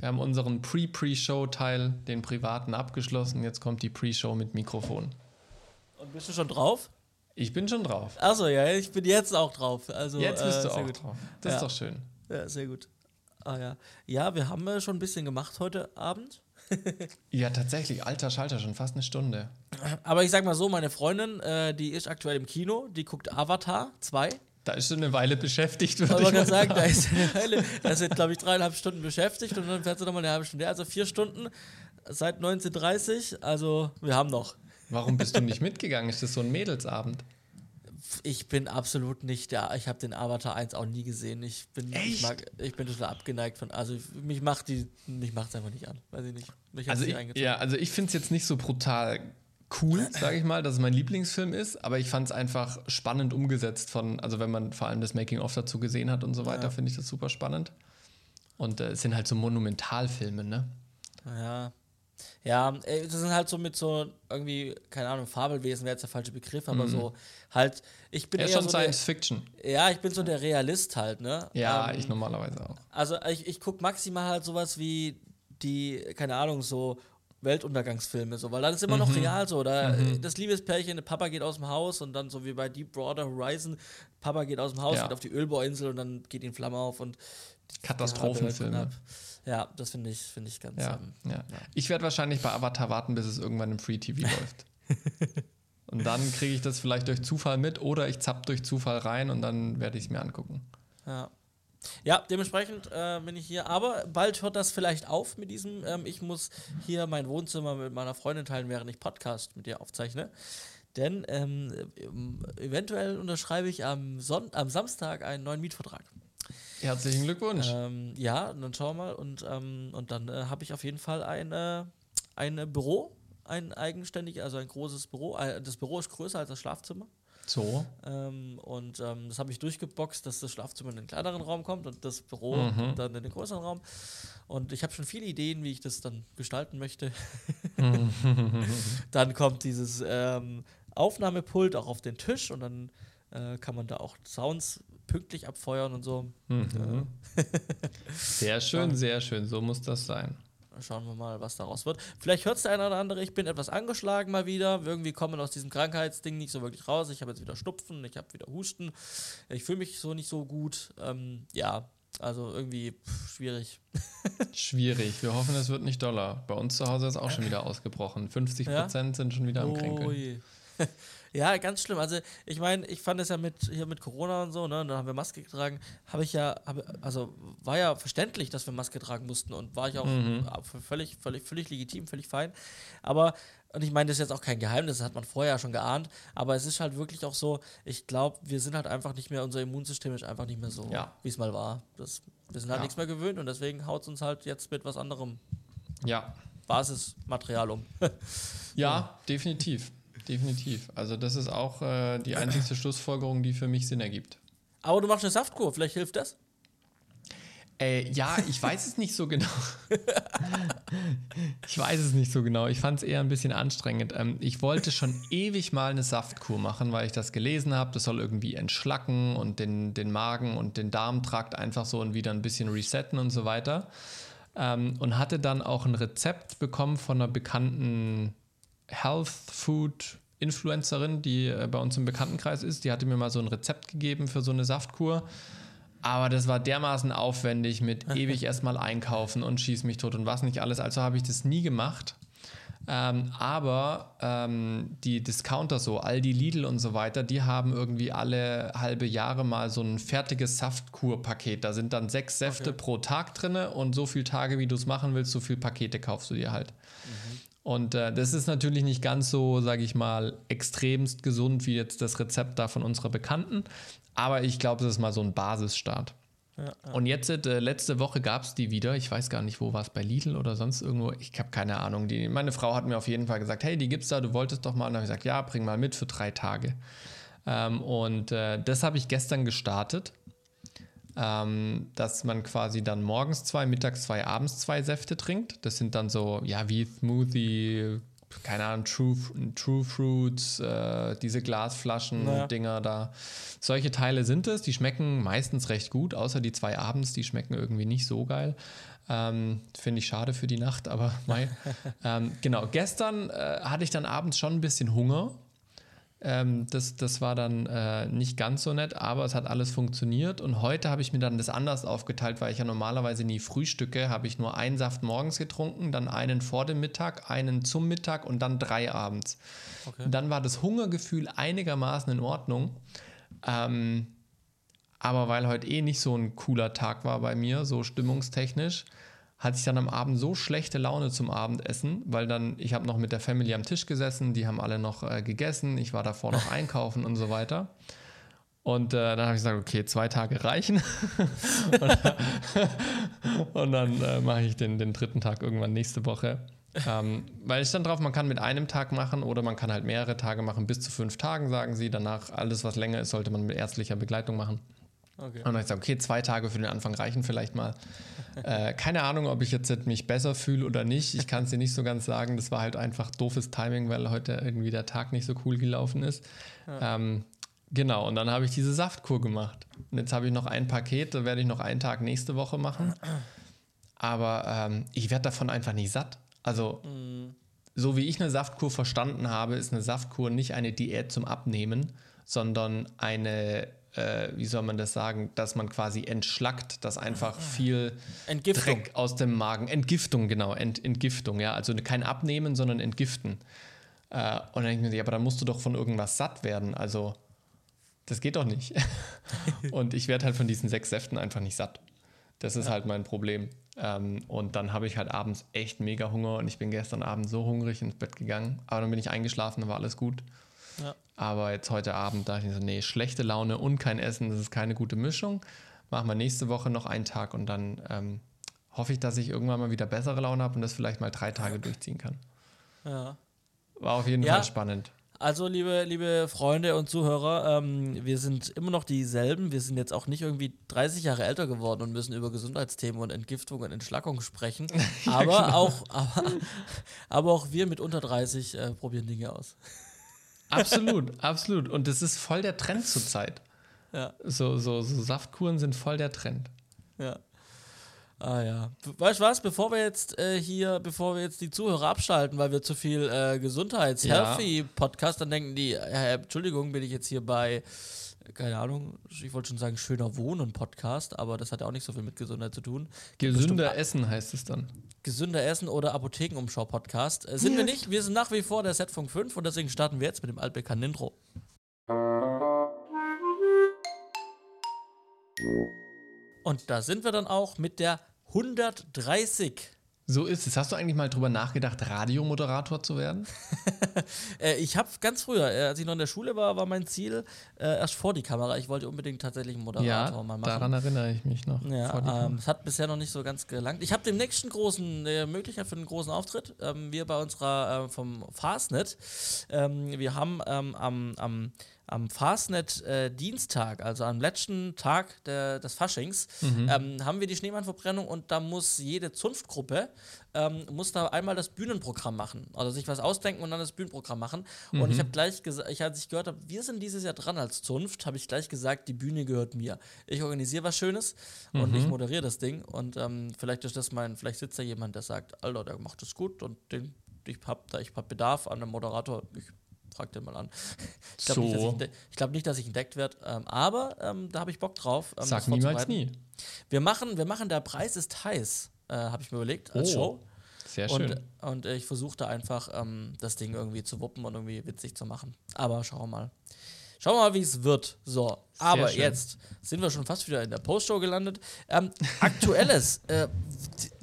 Wir haben unseren Pre-Pre-Show-Teil, den privaten, abgeschlossen. Jetzt kommt die Pre-Show mit Mikrofon. Und bist du schon drauf? Ich bin schon drauf. Achso, ja, ich bin jetzt auch drauf. Also, jetzt bist äh, du auch gut. drauf. Das Ja. ist doch schön. Ja, sehr gut. Ah ja. Ja, wir haben äh, schon ein bisschen gemacht heute Abend. Ja, tatsächlich. Alter Schalter, schon fast eine Stunde. Aber ich sag mal so, meine Freundin, äh, die ist aktuell im Kino, die guckt Avatar 2. Da ist schon eine Weile beschäftigt, würde ich mal kann sagen, da sagen. ist eine Weile, da jetzt, glaube ich, dreieinhalb Stunden beschäftigt und dann fährt sie nochmal eine halbe Stunde. Also vier Stunden seit 1930. Also wir haben noch. Warum bist du nicht mitgegangen? Ist das so ein Mädelsabend? Ich bin absolut nicht der. Ich habe den Avatar 1 auch nie gesehen. Ich bin, ich, Echt? mag, ich bin total abgeneigt von. Also mich macht die, mich macht's einfach nicht an. Weiß ich nicht. Mich Also ich, ja, also ich finde es jetzt nicht so brutal cool, sage ich mal, dass es mein Lieblingsfilm ist, aber ich fand es einfach spannend umgesetzt von, also wenn man vor allem das Making-of dazu gesehen hat und so weiter, Ja. finde ich das super spannend. Und äh, es sind halt so Monumentalfilme, ne? Ja. Ja, äh, das sind halt so mit so irgendwie, keine Ahnung, Fabelwesen wäre jetzt der falsche Begriff, aber so halt, ich bin Er ist eher schon so der, Science Fiction. Ja, ich bin so der Realist halt, ne? Ja, Ähm, ich normalerweise auch. Also ich, ich gucke maximal halt sowas wie die, keine Ahnung, so Weltuntergangsfilme, so, weil dann ist immer Mhm. noch real so. Da, äh, Das Liebespärchen, der Papa geht aus dem Haus und dann so wie bei Deepwater Horizon, Papa geht aus dem Haus, Ja. geht auf die Ölbohrinsel und dann geht in Flamme auf und Katastrophenfilme. Ja, Ja, das finde ich, finde ich ganz. Ja, ähm, ja. Ich werde wahrscheinlich bei Avatar warten, bis es irgendwann im Free TV läuft. Und dann kriege ich das vielleicht durch Zufall mit oder ich zapp durch Zufall rein und dann werde ich es mir angucken. Ja. Ja, dementsprechend äh, bin ich hier. Aber bald hört das vielleicht auf mit diesem. Ähm, ich muss hier mein Wohnzimmer mit meiner Freundin teilen, während ich Podcast mit ihr aufzeichne. Denn ähm, ähm, eventuell unterschreibe ich am, Son am Samstag einen neuen Mietvertrag. Herzlichen Glückwunsch. Ähm, ja, dann schauen wir mal. Und, ähm, und dann äh, habe ich auf jeden Fall ein, äh, ein Büro, ein eigenständig, also ein großes Büro. Äh, das Büro ist größer als das Schlafzimmer. So. Ähm, und ähm, das habe ich durchgeboxt, dass das Schlafzimmer in den kleineren Raum kommt und das Büro Mhm. dann in den größeren Raum. Und ich habe schon viele Ideen, wie ich das dann gestalten möchte. dann kommt dieses ähm, Aufnahmepult auch auf den Tisch und dann äh, kann man da auch Sounds pünktlich abfeuern und so. Mhm. Sehr schön, sehr schön. So muss das sein. Schauen wir mal, was daraus wird. Vielleicht hört es der eine oder andere, ich bin etwas angeschlagen mal wieder. Irgendwie kommen aus diesem Krankheitsding nicht so wirklich raus. Ich habe jetzt wieder Schnupfen, ich habe wieder Husten. Ich fühle mich so nicht so gut. Ähm, ja, also irgendwie pff, schwierig. Schwierig. Wir hoffen, es wird nicht doller. Bei uns zu Hause ist auch schon wieder ausgebrochen. 50 Prozent sind schon wieder am Kränkeln. Ja, ganz schlimm. Also ich meine, ich fand es ja mit hier mit Corona und so, ne, und dann haben wir Maske getragen, habe ich ja, hab, also war ja verständlich, dass wir Maske tragen mussten und war ich auch Mhm. völlig, völlig, völlig legitim, völlig fein. Aber und ich meine, das ist jetzt auch kein Geheimnis, das hat man vorher schon geahnt, aber es ist halt wirklich auch so, ich glaube, wir sind halt einfach nicht mehr, unser Immunsystem ist einfach nicht mehr so, Ja. wie es mal war. Das, wir sind halt Ja. nichts mehr gewöhnt und deswegen haut es uns halt jetzt mit was anderem Ja. Basismaterial um. Ja, definitiv. Definitiv. Also, das ist auch äh, die einzigste Schlussfolgerung, die für mich Sinn ergibt. aber du machst eine Saftkur, vielleicht hilft das? Äh, ja, ich weiß es nicht so genau. ich weiß es nicht so genau. Ich fand es eher ein bisschen anstrengend. Ähm, ich wollte schon ewig mal eine Saftkur machen, weil ich das gelesen habe. Das soll irgendwie entschlacken und den, den Magen und den Darmtrakt einfach so und wieder ein bisschen resetten und so weiter. Ähm, und hatte dann auch ein Rezept bekommen von einer bekannten Health Food Influencerin, die äh, bei uns im Bekanntenkreis ist. Die hatte mir mal so ein Rezept gegeben für so eine Saftkur. Aber das war dermaßen aufwendig mit ewig erstmal einkaufen und schieß mich tot und was nicht alles. Also habe ich das nie gemacht. Ähm, aber ähm, die Discounter so, Aldi, Lidl und so weiter, die haben irgendwie alle halbe Jahre mal so ein fertiges Saftkur-Paket. Da sind dann sechs Säfte Okay. pro Tag drin und so viele Tage, wie du es machen willst, so viele Pakete kaufst du dir halt. Und äh, das ist natürlich nicht ganz so, sage ich mal, extremst gesund wie jetzt das Rezept da von unserer Bekannten. Aber ich glaube, das ist mal so ein Basisstart. Ja, Und jetzt, äh, letzte Woche gab es die wieder. Ich weiß gar nicht, wo war es, bei Lidl oder sonst irgendwo. Ich habe keine Ahnung. Die, meine Frau hat mir auf jeden Fall gesagt, hey, die gibt's da, du wolltest doch mal. Und dann habe ich gesagt, ja, bring mal mit für drei Tage. Ähm, und äh, das habe ich gestern gestartet. Ähm, dass man quasi dann morgens zwei, mittags zwei, abends zwei Säfte trinkt. Das sind dann so, ja, wie Smoothie, keine Ahnung, True, True Fruits, äh, diese Glasflaschen, Naja. Dinger da. Solche Teile sind es. Die schmecken meistens recht gut, außer die zwei abends, die schmecken irgendwie nicht so geil. Ähm, Finde ich schade für die Nacht, aber mei. ähm, genau, gestern äh, hatte ich dann abends schon ein bisschen Hunger. Ähm, das, das war dann äh, nicht ganz so nett, aber es hat alles funktioniert. Und heute habe ich mir dann das anders aufgeteilt, weil ich ja normalerweise nie frühstücke. Habe ich nur einen Saft morgens getrunken, dann einen vor dem Mittag, einen zum Mittag und dann drei abends. Okay. Dann war das Hungergefühl einigermaßen in Ordnung. Ähm, aber weil heute eh nicht so ein cooler Tag war bei mir, so stimmungstechnisch, hatte ich dann am Abend so schlechte Laune zum Abendessen, weil dann, ich habe noch mit der Family am Tisch gesessen, die haben alle noch äh, gegessen, ich war davor noch einkaufen und so weiter. Und äh, dann habe ich gesagt, okay, zwei Tage reichen. und, und, dann äh, mache ich den, den dritten Tag irgendwann nächste Woche. ähm, weil ich stand drauf, man kann mit einem Tag machen oder man kann halt mehrere Tage machen, bis zu fünf Tagen, sagen sie. Danach alles, was länger ist, sollte man mit ärztlicher Begleitung machen. Okay. Und dann habe ich gesagt, okay, zwei Tage für den Anfang reichen vielleicht mal. äh, keine Ahnung, ob ich jetzt mich besser fühle oder nicht. Ich kann es dir nicht so ganz sagen. Das war halt einfach doofes Timing, weil heute irgendwie der Tag nicht so cool gelaufen ist. Ja. Ähm, genau, und dann habe ich diese Saftkur gemacht. Und jetzt habe ich noch ein Paket, da werde ich noch einen Tag nächste Woche machen. Aber ähm, ich werde davon einfach nicht satt. Also, mhm. so wie ich eine Saftkur verstanden habe, ist eine Saftkur nicht eine Diät zum Abnehmen, sondern eine äh, wie soll man das sagen, dass man quasi entschlackt, dass einfach viel Entgiftung. Dreck aus dem Magen, Entgiftung, genau, Ent, Entgiftung, ja, also kein Abnehmen, sondern Entgiften. Äh, und dann denke ich mir, ja, aber dann musst du doch von irgendwas satt werden, also das geht doch nicht. und ich werde halt von diesen sechs Säften einfach nicht satt. Das ist ja. halt mein Problem. Ähm, und dann habe ich halt abends echt mega Hunger und ich bin gestern Abend so hungrig ins Bett gegangen. Aber dann bin ich eingeschlafen, dann war alles gut. Ja. Aber jetzt heute Abend dachte ich so, nee, schlechte Laune und kein Essen, das ist keine gute Mischung. Machen wir nächste Woche noch einen Tag und dann ähm, hoffe ich, dass ich irgendwann mal wieder bessere Laune habe und das vielleicht mal drei Tage durchziehen kann. Ja. War auf jeden ja. Fall spannend. Also, liebe, liebe Freunde und Zuhörer, ähm, wir sind immer noch dieselben. Wir sind jetzt auch nicht irgendwie 30 Jahre älter geworden und müssen über Gesundheitsthemen und Entgiftung und Entschlackung sprechen. ja, aber, genau. auch, aber, aber auch wir mit unter 30 äh, probieren Dinge aus. Absolut, absolut. Und das ist voll der Trend zurzeit. Ja. So, so, so Saftkuren sind voll der Trend. Ja. Ah ja. Weißt du was, bevor wir jetzt äh, hier, bevor wir jetzt die Zuhörer abschalten, weil wir zu viel äh, Gesundheits-Healthy-Podcast, ja. dann denken die, äh, Entschuldigung, bin ich jetzt hier bei keine Ahnung, ich wollte schon sagen, schöner Wohnen-Podcast, aber das hat ja auch nicht so viel mit Gesundheit zu tun. Gesünder Essen heißt es dann. Gesünder Essen oder Apothekenumschau-Podcast. Äh, sind ja. wir nicht, wir sind nach wie vor der Setfunk 5 und deswegen starten wir jetzt mit dem altbekannten Intro. Und da sind wir dann auch mit der 130 so ist es. Hast du eigentlich mal drüber nachgedacht, Radiomoderator zu werden? äh, ich habe ganz früher, äh, als ich noch in der Schule war, war mein Ziel äh, erst vor die Kamera. Ich wollte unbedingt tatsächlich einen Moderator ja, mal machen. Daran erinnere ich mich noch. Ja, ähm, es hat bisher noch nicht so ganz gelangt. Ich habe dem nächsten großen äh, Möglichkeit für einen großen Auftritt. Ähm, wir bei unserer äh, vom Fastnet. Ähm, wir haben ähm, am, am am Fastnet-Dienstag, äh, also am letzten Tag der, des Faschings, mhm. ähm, haben wir die Schneemannverbrennung und da muss jede Zunftgruppe ähm, muss da einmal das Bühnenprogramm machen. Also sich was ausdenken und dann das Bühnenprogramm machen. Mhm. Und ich habe gleich gesagt, ich, als ich gehört habe, wir sind dieses Jahr dran als Zunft, habe ich gleich gesagt, die Bühne gehört mir. Ich organisiere was Schönes mhm. und ich moderiere das Ding. Und ähm, vielleicht ist das mein, vielleicht sitzt da jemand, der sagt, Alter, der macht das gut und den, ich habe da ich hab Bedarf an einem Moderator. Ich frag den mal an. Ich glaube so. nicht, ich, glaub nicht, dass ich entdeckt werde, ähm, aber ähm, da habe ich Bock drauf. Ähm, Sag niemals nie. Wir machen, wir machen, der Preis ist heiß, äh, habe ich mir überlegt, als oh. Show. Sehr schön. Und, und ich versuchte einfach, ähm, das Ding irgendwie zu wuppen und irgendwie witzig zu machen. Aber schauen wir mal. Schauen wir mal, wie es wird. So, Sehr aber schön. jetzt sind wir schon fast wieder in der Postshow gelandet. Ähm, Aktuelles. äh,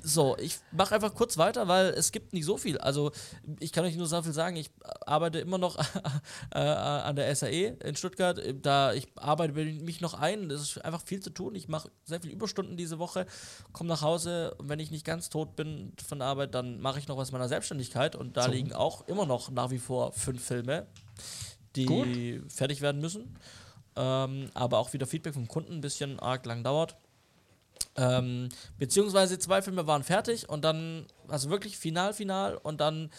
so, ich mache einfach kurz weiter, weil es gibt nicht so viel. Also ich kann euch nur so viel sagen, ich arbeite immer noch äh, an der SAE in Stuttgart. Da ich arbeite mich noch ein. Es ist einfach viel zu tun. Ich mache sehr viele Überstunden diese Woche, komme nach Hause und wenn ich nicht ganz tot bin von der Arbeit, dann mache ich noch was meiner Selbstständigkeit und da so. liegen auch immer noch nach wie vor fünf Filme, die Gut. fertig werden müssen. Ähm, aber auch wieder Feedback vom Kunden ein bisschen arg lang dauert. Ähm, beziehungsweise zwei Filme waren fertig und dann, also wirklich final, final und dann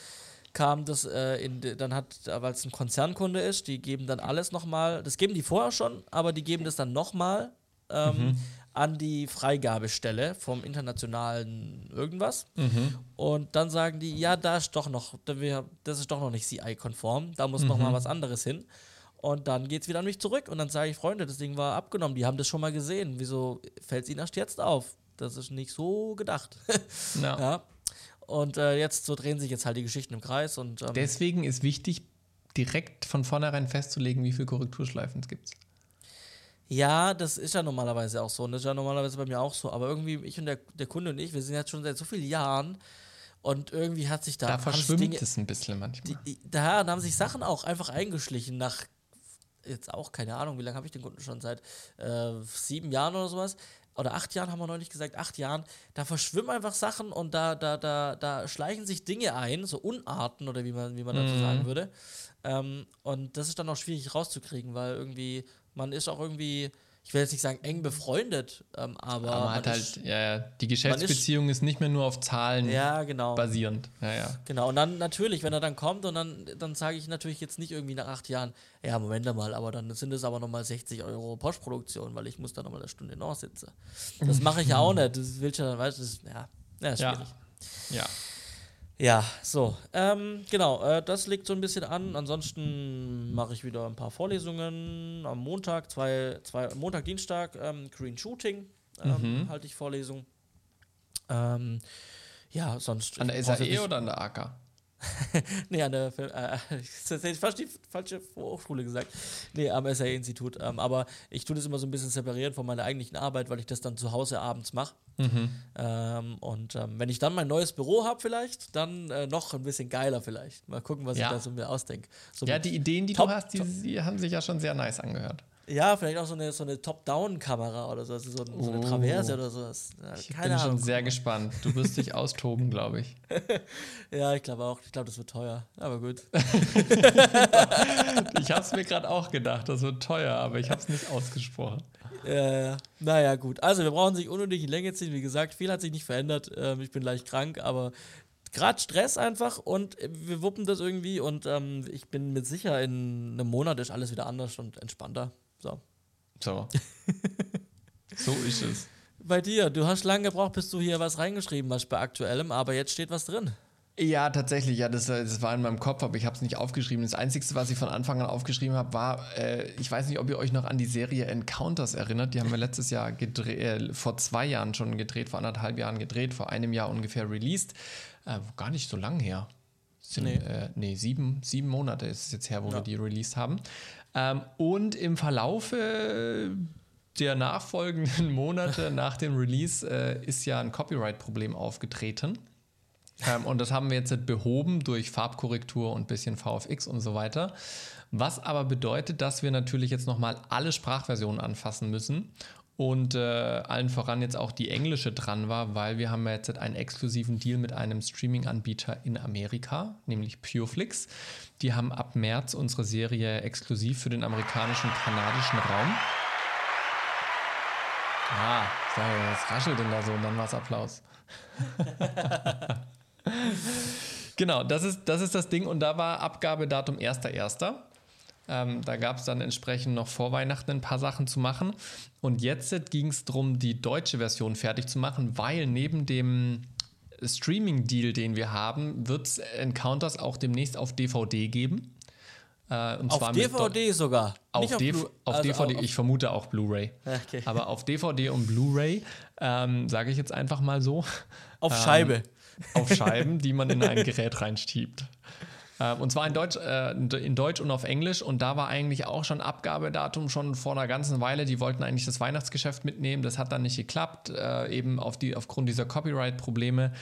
kam das äh, in, dann hat, weil es ein Konzernkunde ist, die geben dann alles nochmal, das geben die vorher schon, aber die geben das dann nochmal ähm, mhm. An die Freigabestelle vom internationalen irgendwas. Mhm. Und dann sagen die, ja, da ist doch noch, da wir- das ist doch noch nicht CI-konform, da muss Mhm. noch mal was anderes hin. Und dann geht es wieder an mich zurück und dann sage ich, Freunde, das Ding war abgenommen, die haben das schon mal gesehen. Wieso fällt es ihnen erst jetzt auf? Das ist nicht so gedacht. Ja. ja. Und äh, jetzt so drehen sich jetzt halt die Geschichten im Kreis und ähm, Deswegen ist wichtig, direkt von vornherein festzulegen, wie viele Korrekturschleifen es gibt. Ja, das ist ja normalerweise auch so. Und das ist ja normalerweise bei mir auch so. Aber irgendwie, ich und der, der Kunde und ich, wir sind jetzt schon seit so vielen Jahren und irgendwie hat sich da. Da verschwimmt Dinge- es ein bisschen manchmal. Die, da haben sich Sachen auch einfach eingeschlichen nach jetzt auch, keine Ahnung, wie lange habe ich den Kunden schon seit äh, sieben Jahren oder sowas. Oder acht Jahren haben wir neulich gesagt, acht Jahren, da verschwimmen einfach Sachen und da, da, da, da schleichen sich Dinge ein, so Unarten oder wie man, wie man dazu Mhm. sagen würde. Ähm, und das ist dann auch schwierig rauszukriegen, weil irgendwie, man ist auch irgendwie, ich will jetzt nicht sagen eng befreundet, ähm, aber, Aber man hat ist, halt, ja, ja, die Geschäftsbeziehung ist, nicht mehr nur auf Zahlen ja, genau. basierend. Ja, ja. Genau, und dann natürlich, wenn er dann kommt und dann, dann sage ich natürlich jetzt nicht irgendwie nach acht Jahren, ja, Moment mal, aber dann sind es aber nochmal 60 Euro Postproduktion, weil ich muss da nochmal eine Stunde nachsitzen. Das mache ich ja auch nicht. Das will ich ja dann, weißt du, das ist, ja, ja, ist schwierig. ja. Ja, so. Ähm, genau, äh, das liegt so ein bisschen an. Ansonsten mache ich wieder ein paar Vorlesungen am Montag, zwei, zwei Montag, Dienstag, ähm, Green Shooting ähm, Mhm. halte ich Vorlesung. Ähm, ja, sonst. An der SAE nicht- oder an der AK? Nee, an der Film, äh, hätte ich fast die falsche Hochschule gesagt. Nee, am SAE-Institut. Ähm, aber ich tue das immer so ein bisschen separieren von meiner eigentlichen Arbeit, weil ich das dann zu Hause abends mache. Mhm. Ähm, und ähm, wenn ich dann mein neues Büro habe, vielleicht, dann äh, noch ein bisschen geiler vielleicht. Mal gucken, was Ja. ich da so mir ausdenke. So Ja, die Ideen, die Top- du hast, die, die haben sich ja schon sehr nice angehört. Ja, vielleicht auch so eine, so eine Top-Down-Kamera oder so, also so, ein, so eine Oh. Traverse oder sowas. Ja, Ich keine bin Ahnung. schon sehr gespannt. Du wirst dich austoben, glaube ich. Ja, ich glaube auch. Ich glaube, das wird teuer. Aber gut. Ich habe es mir gerade auch gedacht, das wird teuer, aber ich habe es nicht ausgesprochen. Äh, naja, gut. Also, wir brauchen sich unnötig in Länge ziehen. Wie gesagt, viel hat sich nicht verändert. Ähm, ich bin leicht krank, aber gerade Stress einfach und äh, wir wuppen das irgendwie und ähm, ich bin mit sicher, in einem Monat ist alles wieder anders und entspannter. So. So. So ist es. Bei dir, du hast lange gebraucht, bis du hier was reingeschrieben hast bei aktuellem, aber jetzt steht was drin. Ja, tatsächlich, ja, das, das war in meinem Kopf, aber ich habe es nicht aufgeschrieben. Das Einzige, was ich von Anfang an aufgeschrieben habe, war, äh, ich weiß nicht, ob ihr euch noch an die Serie Encounters erinnert. Die haben wir letztes Jahr gedreht, äh, vor zwei Jahren schon gedreht, vor anderthalb Jahren gedreht, vor einem Jahr ungefähr released. Äh, gar nicht so lang her. Sind, Nee. nee, äh, nee sieben, sieben Monate ist es jetzt her, wo Ja. wir die released haben. Ähm, und im Verlaufe der nachfolgenden Monate nach dem Release äh, ist ja ein Copyright-Problem aufgetreten. Ähm, und das haben wir jetzt behoben durch Farbkorrektur und bisschen VFX und so weiter. Was aber bedeutet, dass wir natürlich jetzt nochmal alle Sprachversionen anfassen müssen und äh, allen voran jetzt auch die englische dran war, weil wir haben ja jetzt einen exklusiven Deal mit einem Streaming-Anbieter in Amerika, nämlich Pureflix. Die haben ab März unsere Serie exklusiv für den amerikanischen, kanadischen Raum. Ah, was raschelt denn da so? Und dann war es Applaus. Genau, das ist, das ist das Ding. Und da war Abgabedatum 1.1. Ähm, da gab es dann entsprechend noch vor Weihnachten ein paar Sachen zu machen. Und jetzt ging es darum, die deutsche Version fertig zu machen, weil neben dem Streaming-Deal, den wir haben, wird es Encounters auch demnächst auf DVD geben. Äh, und Auf DVD sogar. auf, Blu- auf also DVD, auf- ich vermute auch Blu-ray. Okay. Aber auf DVD und Blu-ray, ähm, sage ich jetzt einfach mal so, Auf ähm, Scheibe. auf Scheiben, die man in ein Gerät reinschiebt. Ähm, und zwar in Deutsch, äh, in Deutsch und auf Englisch. Und da war eigentlich auch schon Abgabedatum schon vor einer ganzen Weile. Die wollten eigentlich das Weihnachtsgeschäft mitnehmen. Das hat dann nicht geklappt, äh, eben auf die, aufgrund dieser Copyright-Probleme.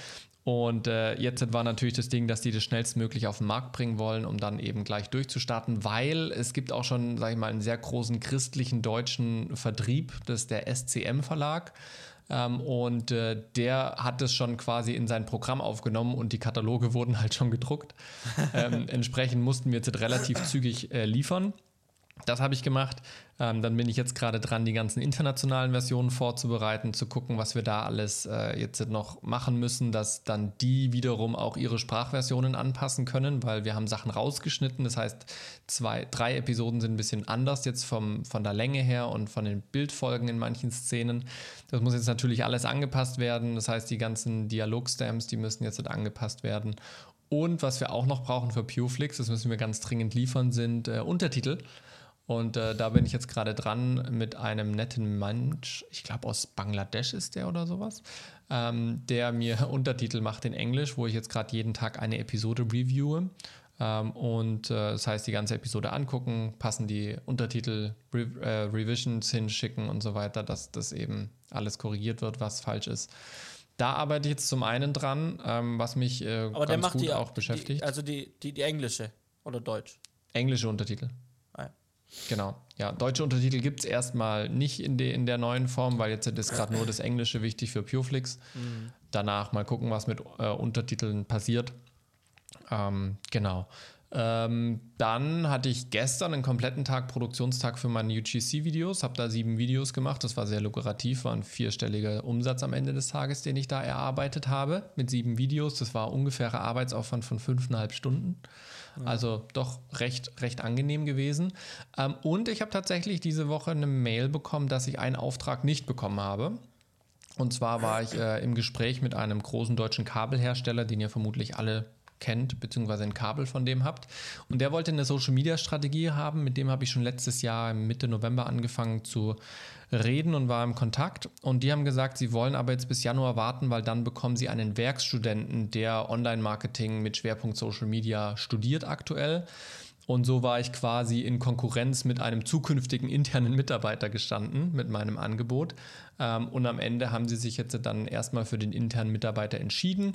Und äh, jetzt war natürlich das Ding, dass die das schnellstmöglich auf den Markt bringen wollen, um dann eben gleich durchzustarten, weil es gibt auch schon, sage ich mal, einen sehr großen christlichen deutschen Vertrieb, das ist der SCM-Verlag. Ähm, und äh, der hat es schon quasi in sein Programm aufgenommen und die Kataloge wurden halt schon gedruckt. ähm, entsprechend mussten wir jetzt relativ zügig äh, liefern. Das habe ich gemacht. Ähm, dann bin ich jetzt gerade dran, die ganzen internationalen Versionen vorzubereiten, zu gucken, was wir da alles äh, jetzt noch machen müssen, dass dann die wiederum auch ihre Sprachversionen anpassen können, weil wir haben Sachen rausgeschnitten. Das heißt, zwei, drei Episoden sind ein bisschen anders jetzt vom, von der Länge her und von den Bildfolgen in manchen Szenen. Das muss jetzt natürlich alles angepasst werden. Das heißt, die ganzen Dialogstamps, die müssen jetzt angepasst werden. Und was wir auch noch brauchen für Pureflix, das müssen wir ganz dringend liefern, sind äh, Untertitel. Und äh, da bin ich jetzt gerade dran mit einem netten Mensch, ich glaube aus Bangladesch ist der oder sowas, ähm, der mir Untertitel macht in Englisch, wo ich jetzt gerade jeden Tag eine Episode reviewe. Ähm, und äh, das heißt, die ganze Episode angucken, passen die Untertitel, Re äh, Revisions hinschicken und so weiter, dass das eben alles korrigiert wird, was falsch ist. Da arbeite ich jetzt zum einen dran, ähm, was mich äh, Aber ganz gut die, auch beschäftigt. Die, also die, die, die englische oder Deutsch? Englische Untertitel. Genau. Ja, deutsche Untertitel gibt es erstmal nicht in, de, in der neuen Form, weil jetzt ist gerade nur das Englische wichtig für Pureflix. Mhm. Danach mal gucken, was mit äh, Untertiteln passiert. Ähm, genau. Ähm, dann hatte ich gestern einen kompletten Tag Produktionstag für meine UGC-Videos, habe da sieben Videos gemacht. Das war sehr lukrativ, war ein vierstelliger Umsatz am Ende des Tages, den ich da erarbeitet habe mit sieben Videos. Das war ungefährer Arbeitsaufwand von fünfeinhalb Stunden. Also doch recht, recht angenehm gewesen. Ähm, und ich habe tatsächlich diese Woche eine Mail bekommen, dass ich einen Auftrag nicht bekommen habe. Und zwar war ich äh, im Gespräch mit einem großen deutschen Kabelhersteller, den ihr vermutlich alle kennt, beziehungsweise ein Kabel von dem habt. Und der wollte eine Social-Media-Strategie haben. Mit dem habe ich schon letztes Jahr Mitte November angefangen zu reden und war im Kontakt. Und die haben gesagt, sie wollen aber jetzt bis Januar warten, weil dann bekommen sie einen Werkstudenten, der Online-Marketing mit Schwerpunkt Social Media studiert aktuell. Und so war ich quasi in Konkurrenz mit einem zukünftigen internen Mitarbeiter gestanden mit meinem Angebot. Ähm, und am Ende haben sie sich jetzt dann erstmal für den internen Mitarbeiter entschieden.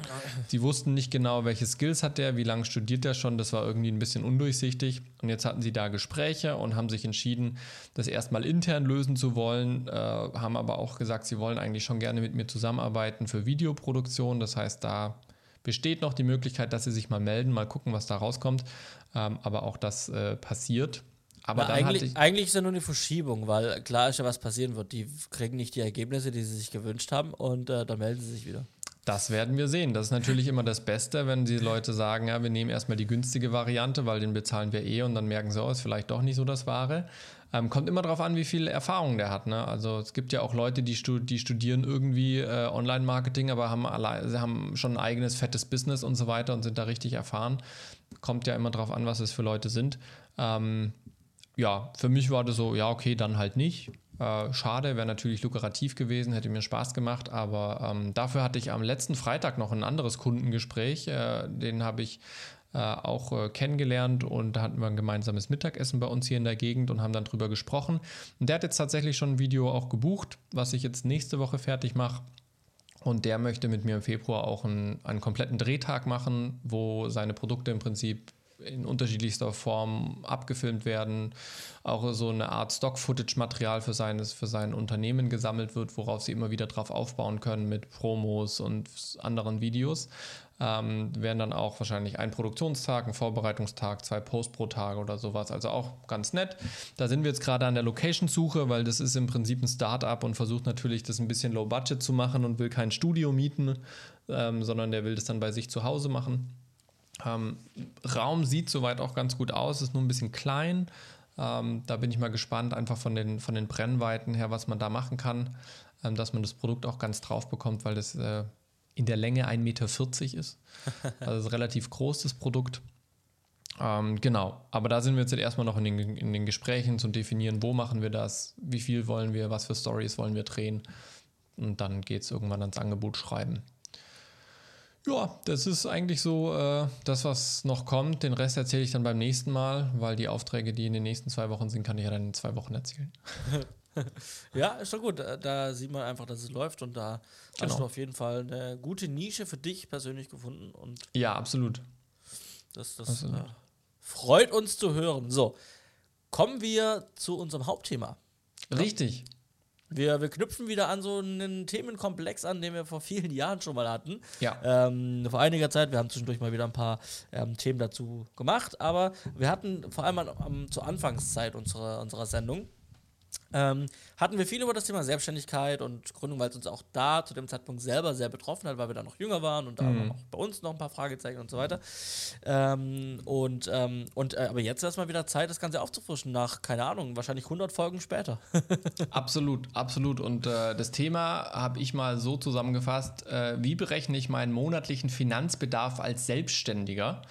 Sie wussten nicht genau, welche Skills hat der, wie lange studiert er schon. Das war irgendwie ein bisschen undurchsichtig. Und jetzt hatten sie da Gespräche und haben sich entschieden, das erstmal intern lösen zu wollen. Äh, haben aber auch gesagt, sie wollen eigentlich schon gerne mit mir zusammenarbeiten für Videoproduktion. Das heißt, da besteht noch die Möglichkeit, dass sie sich mal melden, mal gucken, was da rauskommt. Ähm, aber auch das äh, passiert. Aber eigentlich, eigentlich ist ja nur eine Verschiebung, weil klar ist ja, was passieren wird. Die kriegen nicht die Ergebnisse, die sie sich gewünscht haben und äh, dann melden sie sich wieder. Das werden wir sehen. Das ist natürlich immer das Beste, wenn die Leute sagen, ja, wir nehmen erstmal die günstige Variante, weil den bezahlen wir eh und dann merken sie, oh, ist vielleicht doch nicht so das Wahre. Ähm, kommt immer darauf an, wie viel Erfahrung der hat. Ne? Also es gibt ja auch Leute, die, stu die studieren irgendwie äh, Online-Marketing, aber haben, sie haben schon ein eigenes fettes Business und so weiter und sind da richtig erfahren. Kommt ja immer darauf an, was es für Leute sind. Ähm, ja, für mich war das so, ja, okay, dann halt nicht. Äh, schade, wäre natürlich lukrativ gewesen, hätte mir Spaß gemacht, aber ähm, dafür hatte ich am letzten Freitag noch ein anderes Kundengespräch. Äh, den habe ich äh, auch äh, kennengelernt und da hatten wir ein gemeinsames Mittagessen bei uns hier in der Gegend und haben dann drüber gesprochen. Und der hat jetzt tatsächlich schon ein Video auch gebucht, was ich jetzt nächste Woche fertig mache. Und der möchte mit mir im Februar auch einen, einen kompletten Drehtag machen, wo seine Produkte im Prinzip in unterschiedlichster Form abgefilmt werden, auch so eine Art Stock-Footage-Material für, für sein Unternehmen gesammelt wird, worauf sie immer wieder drauf aufbauen können mit Promos und anderen Videos. Ähm, werden dann auch wahrscheinlich ein Produktionstag, ein Vorbereitungstag, zwei Post pro Tag oder sowas. Also auch ganz nett. Da sind wir jetzt gerade an der Location-Suche, weil das ist im Prinzip ein Start-up und versucht natürlich, das ein bisschen low budget zu machen und will kein Studio mieten, ähm, sondern der will das dann bei sich zu Hause machen. Ähm, Raum sieht soweit auch ganz gut aus, ist nur ein bisschen klein. Ähm, da bin ich mal gespannt, einfach von den, von den Brennweiten her, was man da machen kann, ähm, dass man das Produkt auch ganz drauf bekommt, weil das äh, in der Länge 1,40 Meter ist. Also ist relativ groß, das Produkt. Ähm, genau, aber da sind wir jetzt erstmal noch in den, in den Gesprächen zum Definieren, wo machen wir das, wie viel wollen wir, was für Stories wollen wir drehen. Und dann geht es irgendwann ans Angebot schreiben. Ja, das ist eigentlich so äh, das, was noch kommt. Den Rest erzähle ich dann beim nächsten Mal, weil die Aufträge, die in den nächsten zwei Wochen sind, kann ich ja dann in zwei Wochen erzählen. ja, ist doch gut. Da sieht man einfach, dass es läuft und da genau. hast du auf jeden Fall eine gute Nische für dich persönlich gefunden. Und ja, absolut. Das, das absolut. Äh, freut uns zu hören. So, kommen wir zu unserem Hauptthema. Richtig. Wir, wir knüpfen wieder an so einen Themenkomplex an, den wir vor vielen Jahren schon mal hatten. Ja. Ähm, vor einiger Zeit, wir haben zwischendurch mal wieder ein paar ähm, Themen dazu gemacht, aber wir hatten vor allem an, am, zur Anfangszeit unserer, unserer Sendung ähm, hatten wir viel über das Thema Selbstständigkeit und Gründung, weil es uns auch da zu dem Zeitpunkt selber sehr betroffen hat, weil wir da noch jünger waren und da Mhm. waren auch bei uns noch ein paar Fragezeichen und so weiter. Ähm, und ähm, und äh, aber jetzt ist erstmal wieder Zeit, das Ganze aufzufrischen, nach, keine Ahnung, wahrscheinlich 100 Folgen später. Absolut, absolut. Und äh, das Thema habe ich mal so zusammengefasst, äh, wie berechne ich meinen monatlichen Finanzbedarf als Selbstständiger?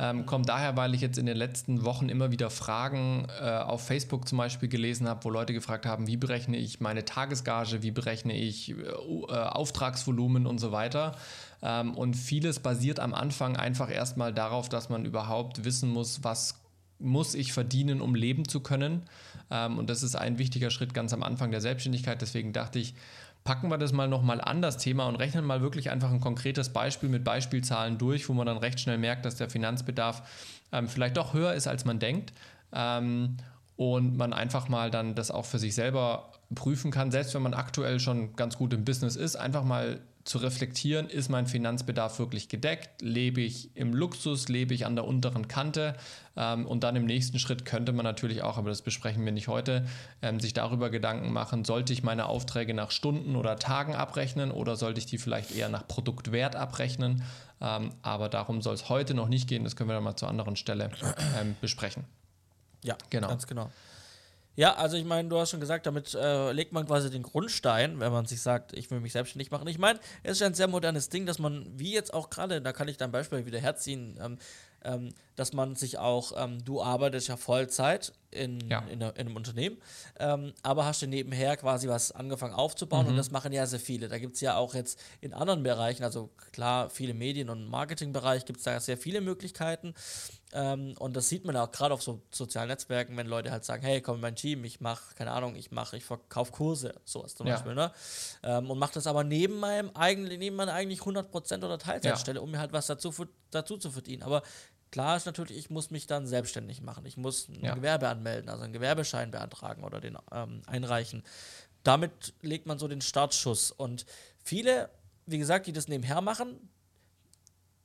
Ähm, kommt daher, weil ich jetzt in den letzten Wochen immer wieder Fragen äh, auf Facebook zum Beispiel gelesen habe, wo Leute gefragt haben, wie berechne ich meine Tagesgage, wie berechne ich äh, äh, Auftragsvolumen und so weiter. Ähm, und vieles basiert am Anfang einfach erstmal darauf, dass man überhaupt wissen muss, was muss ich verdienen, um leben zu können. Ähm, und das ist ein wichtiger Schritt ganz am Anfang der Selbstständigkeit. Deswegen dachte ich, packen wir das mal nochmal an, das Thema, und rechnen mal wirklich einfach ein konkretes Beispiel mit Beispielzahlen durch, wo man dann recht schnell merkt, dass der Finanzbedarf ähm, vielleicht doch höher ist, als man denkt. Ähm, und man einfach mal dann das auch für sich selber prüfen kann, selbst wenn man aktuell schon ganz gut im Business ist, einfach mal zu reflektieren, ist mein Finanzbedarf wirklich gedeckt? Lebe ich im Luxus? Lebe ich an der unteren Kante? Ähm, und dann im nächsten Schritt könnte man natürlich auch, aber das besprechen wir nicht heute, ähm, sich darüber Gedanken machen, sollte ich meine Aufträge nach Stunden oder Tagen abrechnen oder sollte ich die vielleicht eher nach Produktwert abrechnen? Ähm, aber darum soll es heute noch nicht gehen, das können wir dann mal zur anderen Stelle ähm, besprechen. Ja, Genau. ganz genau. Ja, also ich meine, du hast schon gesagt, damit äh, legt man quasi den Grundstein, wenn man sich sagt, ich will mich selbstständig machen. Ich meine, es ist ja ein sehr modernes Ding, dass man, wie jetzt auch gerade, da kann ich dein Beispiel wieder herziehen, ähm, ähm, dass man sich auch, ähm, du arbeitest ja Vollzeit in, Ja. in, in einem Unternehmen, ähm, aber hast du nebenher quasi was angefangen aufzubauen und das machen ja sehr viele. Da gibt es ja auch jetzt in anderen Bereichen, also klar, viele Medien- und Marketingbereich gibt es da sehr viele Möglichkeiten. Ähm, und das sieht man auch gerade auf so sozialen Netzwerken, wenn Leute halt sagen, hey, komm in mein Team, ich mache, keine Ahnung, ich mache, ich verkaufe Kurse, sowas zum Ja. Beispiel, ne? Ähm, und mache das aber neben meinem eigenen, neben meiner eigentlich 100% oder Teilzeitstelle, um mir halt was dazu, dazu zu verdienen. Aber klar ist natürlich, ich muss mich dann selbstständig machen. Ich muss ein Ja. Gewerbe anmelden, also einen Gewerbeschein beantragen oder den ähm, einreichen. Damit legt man so den Startschuss. Und viele, wie gesagt, die das nebenher machen,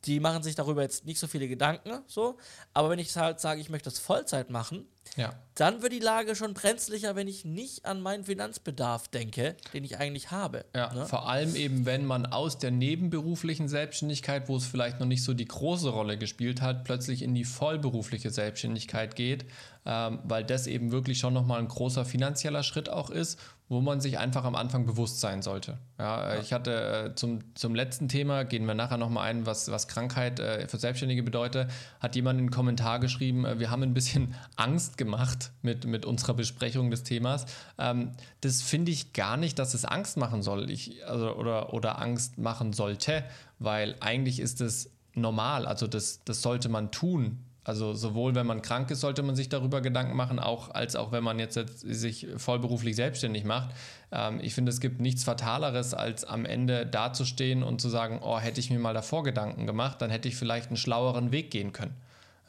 die machen sich darüber jetzt nicht so viele Gedanken, so. Aber wenn ich halt sage, ich möchte das Vollzeit machen, Ja. dann wird die Lage schon brenzlicher, wenn ich nicht an meinen Finanzbedarf denke, den ich eigentlich habe. Ja, ne? vor allem eben, wenn man aus der nebenberuflichen Selbstständigkeit, wo es vielleicht noch nicht so die große Rolle gespielt hat, plötzlich in die vollberufliche Selbstständigkeit geht, ähm, weil das eben wirklich schon nochmal ein großer finanzieller Schritt auch ist, wo man sich einfach am Anfang bewusst sein sollte. Ja, äh, Ich hatte äh, zum, zum letzten Thema, gehen wir nachher nochmal ein, was, was Krankheit äh, für Selbstständige bedeutet, hat jemand in den Kommentar geschrieben, äh, wir haben ein bisschen Angst gemacht mit, mit unserer Besprechung des Themas. Ähm, das finde ich gar nicht, dass es Angst machen soll ich, also, oder, oder Angst machen sollte, weil eigentlich ist es normal, also das, das sollte man tun. Also sowohl wenn man krank ist, sollte man sich darüber Gedanken machen, auch als auch wenn man jetzt, jetzt sich vollberuflich selbstständig macht. Ähm, ich finde, es gibt nichts Fataleres, als am Ende dazustehen und zu sagen, oh, hätte ich mir mal davor Gedanken gemacht, dann hätte ich vielleicht einen schlaueren Weg gehen können.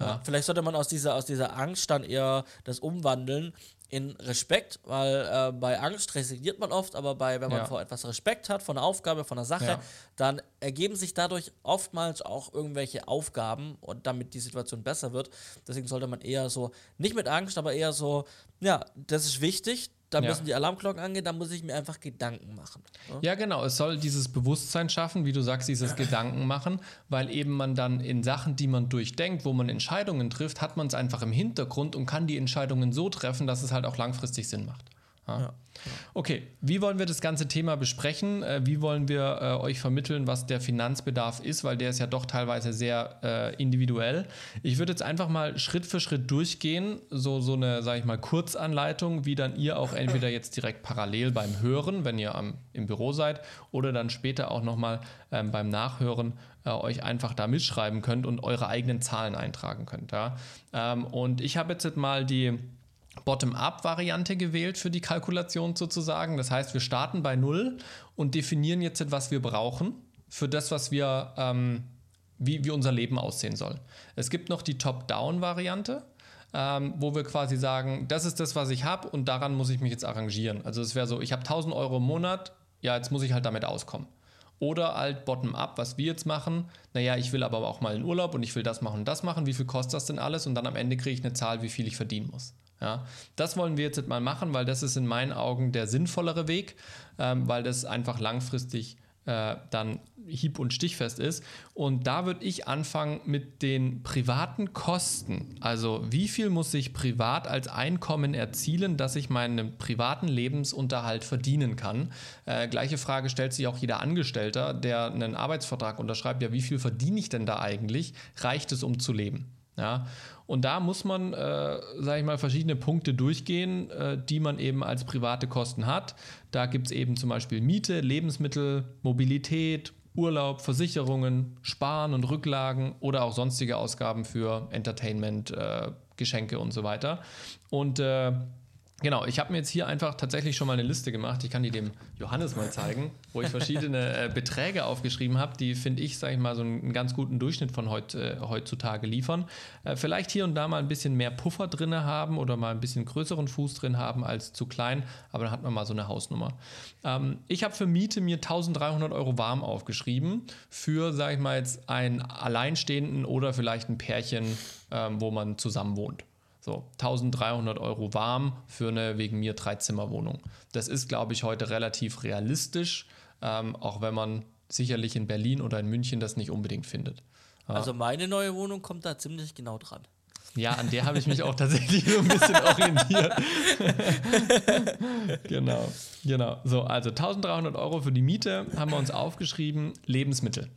Ja. Vielleicht sollte man aus dieser, aus dieser Angst dann eher das umwandeln in Respekt, weil äh, bei Angst resigniert man oft, aber bei, wenn man Ja. vor etwas Respekt hat, von einer Aufgabe, von einer Sache, Ja. dann ergeben sich dadurch oftmals auch irgendwelche Aufgaben und damit die Situation besser wird. Deswegen sollte man eher so, nicht mit Angst, aber eher so, ja, das ist wichtig, da Ja. müssen die Alarmglocken angehen, da muss ich mir einfach Gedanken machen. ne? Ja, genau. Es soll dieses Bewusstsein schaffen, wie du sagst, dieses Gedanken machen, weil eben man dann in Sachen, die man durchdenkt, wo man Entscheidungen trifft, hat man es einfach im Hintergrund und kann die Entscheidungen so treffen, dass es halt auch langfristig Sinn macht. Ja. Ja. Okay, wie wollen wir das ganze Thema besprechen? Äh, wie wollen wir äh, euch vermitteln, was der Finanzbedarf ist? Weil der ist ja doch teilweise sehr äh, individuell. Ich würde jetzt einfach mal Schritt für Schritt durchgehen, so, so eine, sage ich mal, Kurzanleitung, wie dann ihr auch entweder jetzt direkt parallel beim Hören, wenn ihr am, im Büro seid, oder dann später auch nochmal ähm, beim Nachhören äh, euch einfach da mitschreiben könnt und eure eigenen Zahlen eintragen könnt. Ja? Ähm, und ich habe jetzt mal die Bottom-up-Variante gewählt für die Kalkulation sozusagen. Das heißt, wir starten bei Null und definieren jetzt, was wir brauchen für das, was wir, ähm, wie, wie unser Leben aussehen soll. Es gibt noch die Top-Down-Variante. ähm, wo wir quasi sagen, das ist das, was ich habe und daran muss ich mich jetzt arrangieren. Also es wäre so, ich habe 1000 Euro im Monat, ja, jetzt muss ich halt damit auskommen. Oder halt bottom-up, was wir jetzt machen. Naja, ich will aber auch mal in Urlaub und ich will das machen und das machen. Wie viel kostet das denn alles? Und dann am Ende kriege ich eine Zahl, wie viel ich verdienen muss. Ja, das wollen wir jetzt mal machen, weil das ist in meinen Augen der sinnvollere Weg, ähm, weil das einfach langfristig äh, dann hieb- und stichfest ist. Und da würde ich anfangen mit den privaten Kosten. Also wie viel muss ich privat als Einkommen erzielen, dass ich meinen privaten Lebensunterhalt verdienen kann? Äh, gleiche Frage stellt sich auch jeder Angestellter, der einen Arbeitsvertrag unterschreibt. Ja, wie viel verdiene ich denn da eigentlich? Reicht es, um zu leben? Ja, und da muss man, äh, sage ich mal, verschiedene Punkte durchgehen, äh, die man eben als private Kosten hat. Da gibt es eben zum Beispiel Miete, Lebensmittel, Mobilität, Urlaub, Versicherungen, Sparen und Rücklagen oder auch sonstige Ausgaben für Entertainment, äh, Geschenke und so weiter. Und äh, Genau, ich habe mir jetzt hier einfach tatsächlich schon mal eine Liste gemacht. Ich kann die dem Johannes mal zeigen, wo ich verschiedene äh, Beträge aufgeschrieben habe, die, finde ich, sage ich mal, so einen, ganz guten Durchschnitt von heut, äh, heutzutage liefern. Äh, vielleicht hier und da mal ein bisschen mehr Puffer drin haben oder mal ein bisschen größeren Fuß drin haben als zu klein, aber dann hat man mal so eine Hausnummer. Ähm, ich habe für Miete mir 1300 Euro warm aufgeschrieben für, sage ich mal, jetzt einen Alleinstehenden oder vielleicht ein Pärchen, ähm, wo man zusammen wohnt. So, 1300 Euro warm für eine wegen mir Dreizimmerwohnung. Das ist, glaube ich, heute relativ realistisch, ähm, auch wenn man sicherlich in Berlin oder in München das nicht unbedingt findet. Ja. Also meine neue Wohnung kommt da ziemlich genau dran. Ja, an der habe ich mich auch tatsächlich so ein bisschen orientiert. genau, genau. So, also 1300 Euro für die Miete haben wir uns aufgeschrieben. Lebensmittel.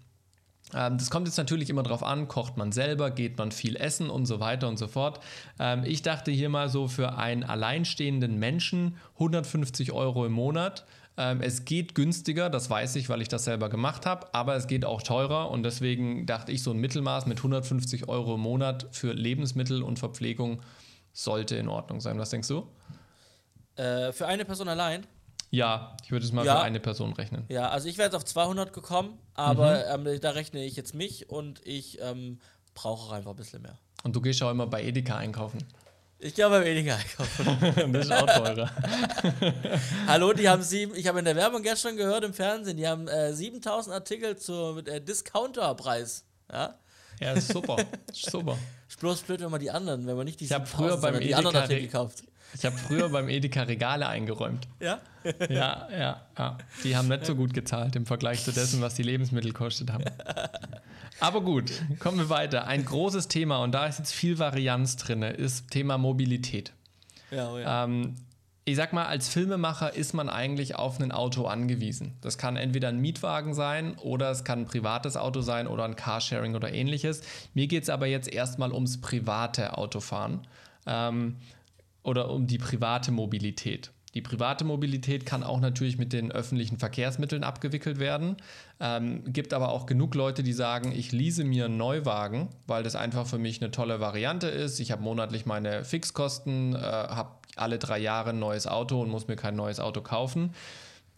Ähm, das kommt jetzt natürlich immer darauf an, kocht man selber, geht man viel essen und so weiter und so fort. Ähm, ich dachte hier mal so für einen alleinstehenden Menschen 150 Euro im Monat. Ähm, es geht günstiger, das weiß ich, weil ich das selber gemacht habe, aber es geht auch teurer und deswegen dachte ich, so ein Mittelmaß mit 150 Euro im Monat für Lebensmittel und Verpflegung sollte in Ordnung sein. Was denkst du? Äh, für eine Person allein? Ja, ich würde es mal ja. für eine Person rechnen. Ja, also ich wäre jetzt auf 200 gekommen, aber mhm. ähm, da rechne ich jetzt mich und ich ähm, brauche einfach ein bisschen mehr. Und du gehst auch immer bei Edeka einkaufen. Ich gehe beim Edeka einkaufen. das ist auch teurer. Hallo, die haben sieben, ich habe in der Werbung gestern gehört im Fernsehen, die haben äh, 7000 Artikel zu, mit äh, Discounterpreis. Ja? Ja, super. super. Ist bloß blöd, wenn man die anderen, wenn man nicht die, ich früher beim Edeka die anderen Artikel kauft. Ich habe früher beim Edeka Regale eingeräumt. Ja? ja, ja, ja. Die haben nicht so gut gezahlt im Vergleich zu dessen, was die Lebensmittel kostet haben. Aber gut, kommen wir weiter. Ein großes Thema, und da ist jetzt viel Varianz drin, ist Thema Mobilität. Ja, oh ja. Ähm, ich sag mal, als Filmemacher ist man eigentlich auf ein Auto angewiesen. Das kann entweder ein Mietwagen sein oder es kann ein privates Auto sein oder ein Carsharing oder ähnliches. Mir geht es aber jetzt erstmal ums private Autofahren. Ähm, oder um die private Mobilität. Die private Mobilität kann auch natürlich mit den öffentlichen Verkehrsmitteln abgewickelt werden. Ähm, gibt aber auch genug Leute, die sagen, ich lease mir einen Neuwagen, weil das einfach für mich eine tolle Variante ist. Ich habe monatlich meine Fixkosten, äh, habe alle drei Jahre ein neues Auto und muss mir kein neues Auto kaufen.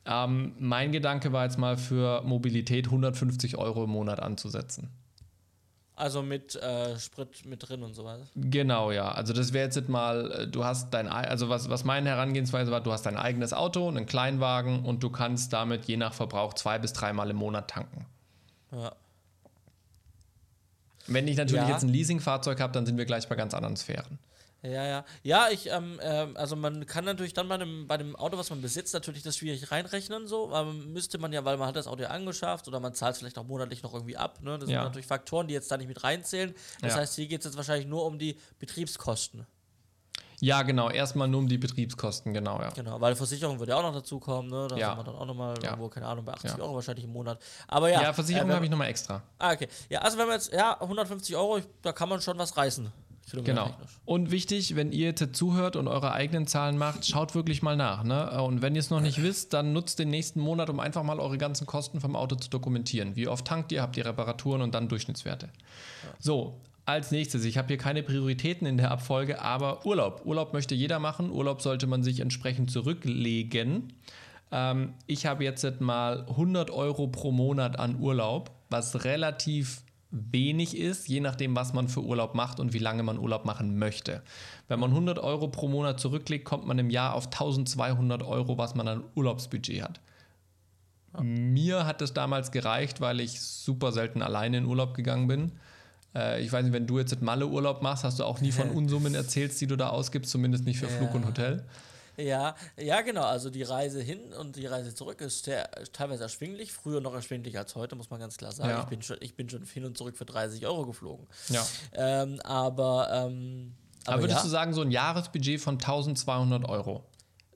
Ähm, mein Gedanke war jetzt mal für Mobilität 150 Euro im Monat anzusetzen. Also mit äh, Sprit mit drin und sowas. Genau, ja. Also das wäre jetzt mal, äh, du hast dein, also was, was meine Herangehensweise war, du hast dein eigenes Auto, einen Kleinwagen und du kannst damit je nach Verbrauch zwei bis dreimal im Monat tanken. Ja. Wenn ich natürlich ja. jetzt ein Leasingfahrzeug habe, dann sind wir gleich bei ganz anderen Sphären. Ja, ja. Ja, ich, ähm, äh, also man kann natürlich dann bei dem, bei dem Auto, was man besitzt, natürlich das schwierig reinrechnen, so. Aber müsste man ja, weil man hat das Auto ja angeschafft oder man zahlt es vielleicht auch monatlich noch irgendwie ab, ne? Das ja. sind natürlich Faktoren, die jetzt da nicht mit reinzählen. Das ja. heißt, hier geht es jetzt wahrscheinlich nur um die Betriebskosten. Ja, genau. Erstmal nur um die Betriebskosten, genau, ja. Genau, weil Versicherung würde ja auch noch dazukommen, ne? Da ja. sind wir dann auch nochmal ja. irgendwo, keine Ahnung, bei 80 ja. Euro wahrscheinlich im Monat. Aber ja. Ja, Versicherung äh, habe ich nochmal extra. Ah, okay. Ja, also wenn man jetzt, ja, 150 Euro, da kann man schon was reißen. Genau. Und wichtig, wenn ihr jetzt zuhört und eure eigenen Zahlen macht, schaut wirklich mal nach. Ne? Und wenn ihr es noch nicht wisst, dann nutzt den nächsten Monat, um einfach mal eure ganzen Kosten vom Auto zu dokumentieren. Wie oft tankt ihr, habt ihr Reparaturen und dann Durchschnittswerte. Ja. So, als nächstes, ich habe hier keine Prioritäten in der Abfolge, aber Urlaub. Urlaub möchte jeder machen. Urlaub sollte man sich entsprechend zurücklegen. Ähm, ich habe jetzt mal 100 Euro pro Monat an Urlaub, was relativ wenig ist, je nachdem, was man für Urlaub macht und wie lange man Urlaub machen möchte. Wenn man 100 Euro pro Monat zurücklegt, kommt man im Jahr auf 1200 Euro, was man an Urlaubsbudget hat. Ja. Mir hat es damals gereicht, weil ich super selten alleine in Urlaub gegangen bin. Äh, ich weiß nicht, wenn du jetzt Malle Urlaub machst, hast du auch nie von Unsummen erzählt, die du da ausgibst, zumindest nicht für ja. Flug und Hotel. Ja, ja, genau. Also die Reise hin und die Reise zurück ist sehr, teilweise erschwinglich. Früher noch erschwinglicher als heute, muss man ganz klar sagen. Ja. Ich, bin schon, ich bin schon hin und zurück für 30 Euro geflogen. Ja. Ähm, aber, ähm, aber, aber würdest ja, du sagen, so ein Jahresbudget von 1200 Euro?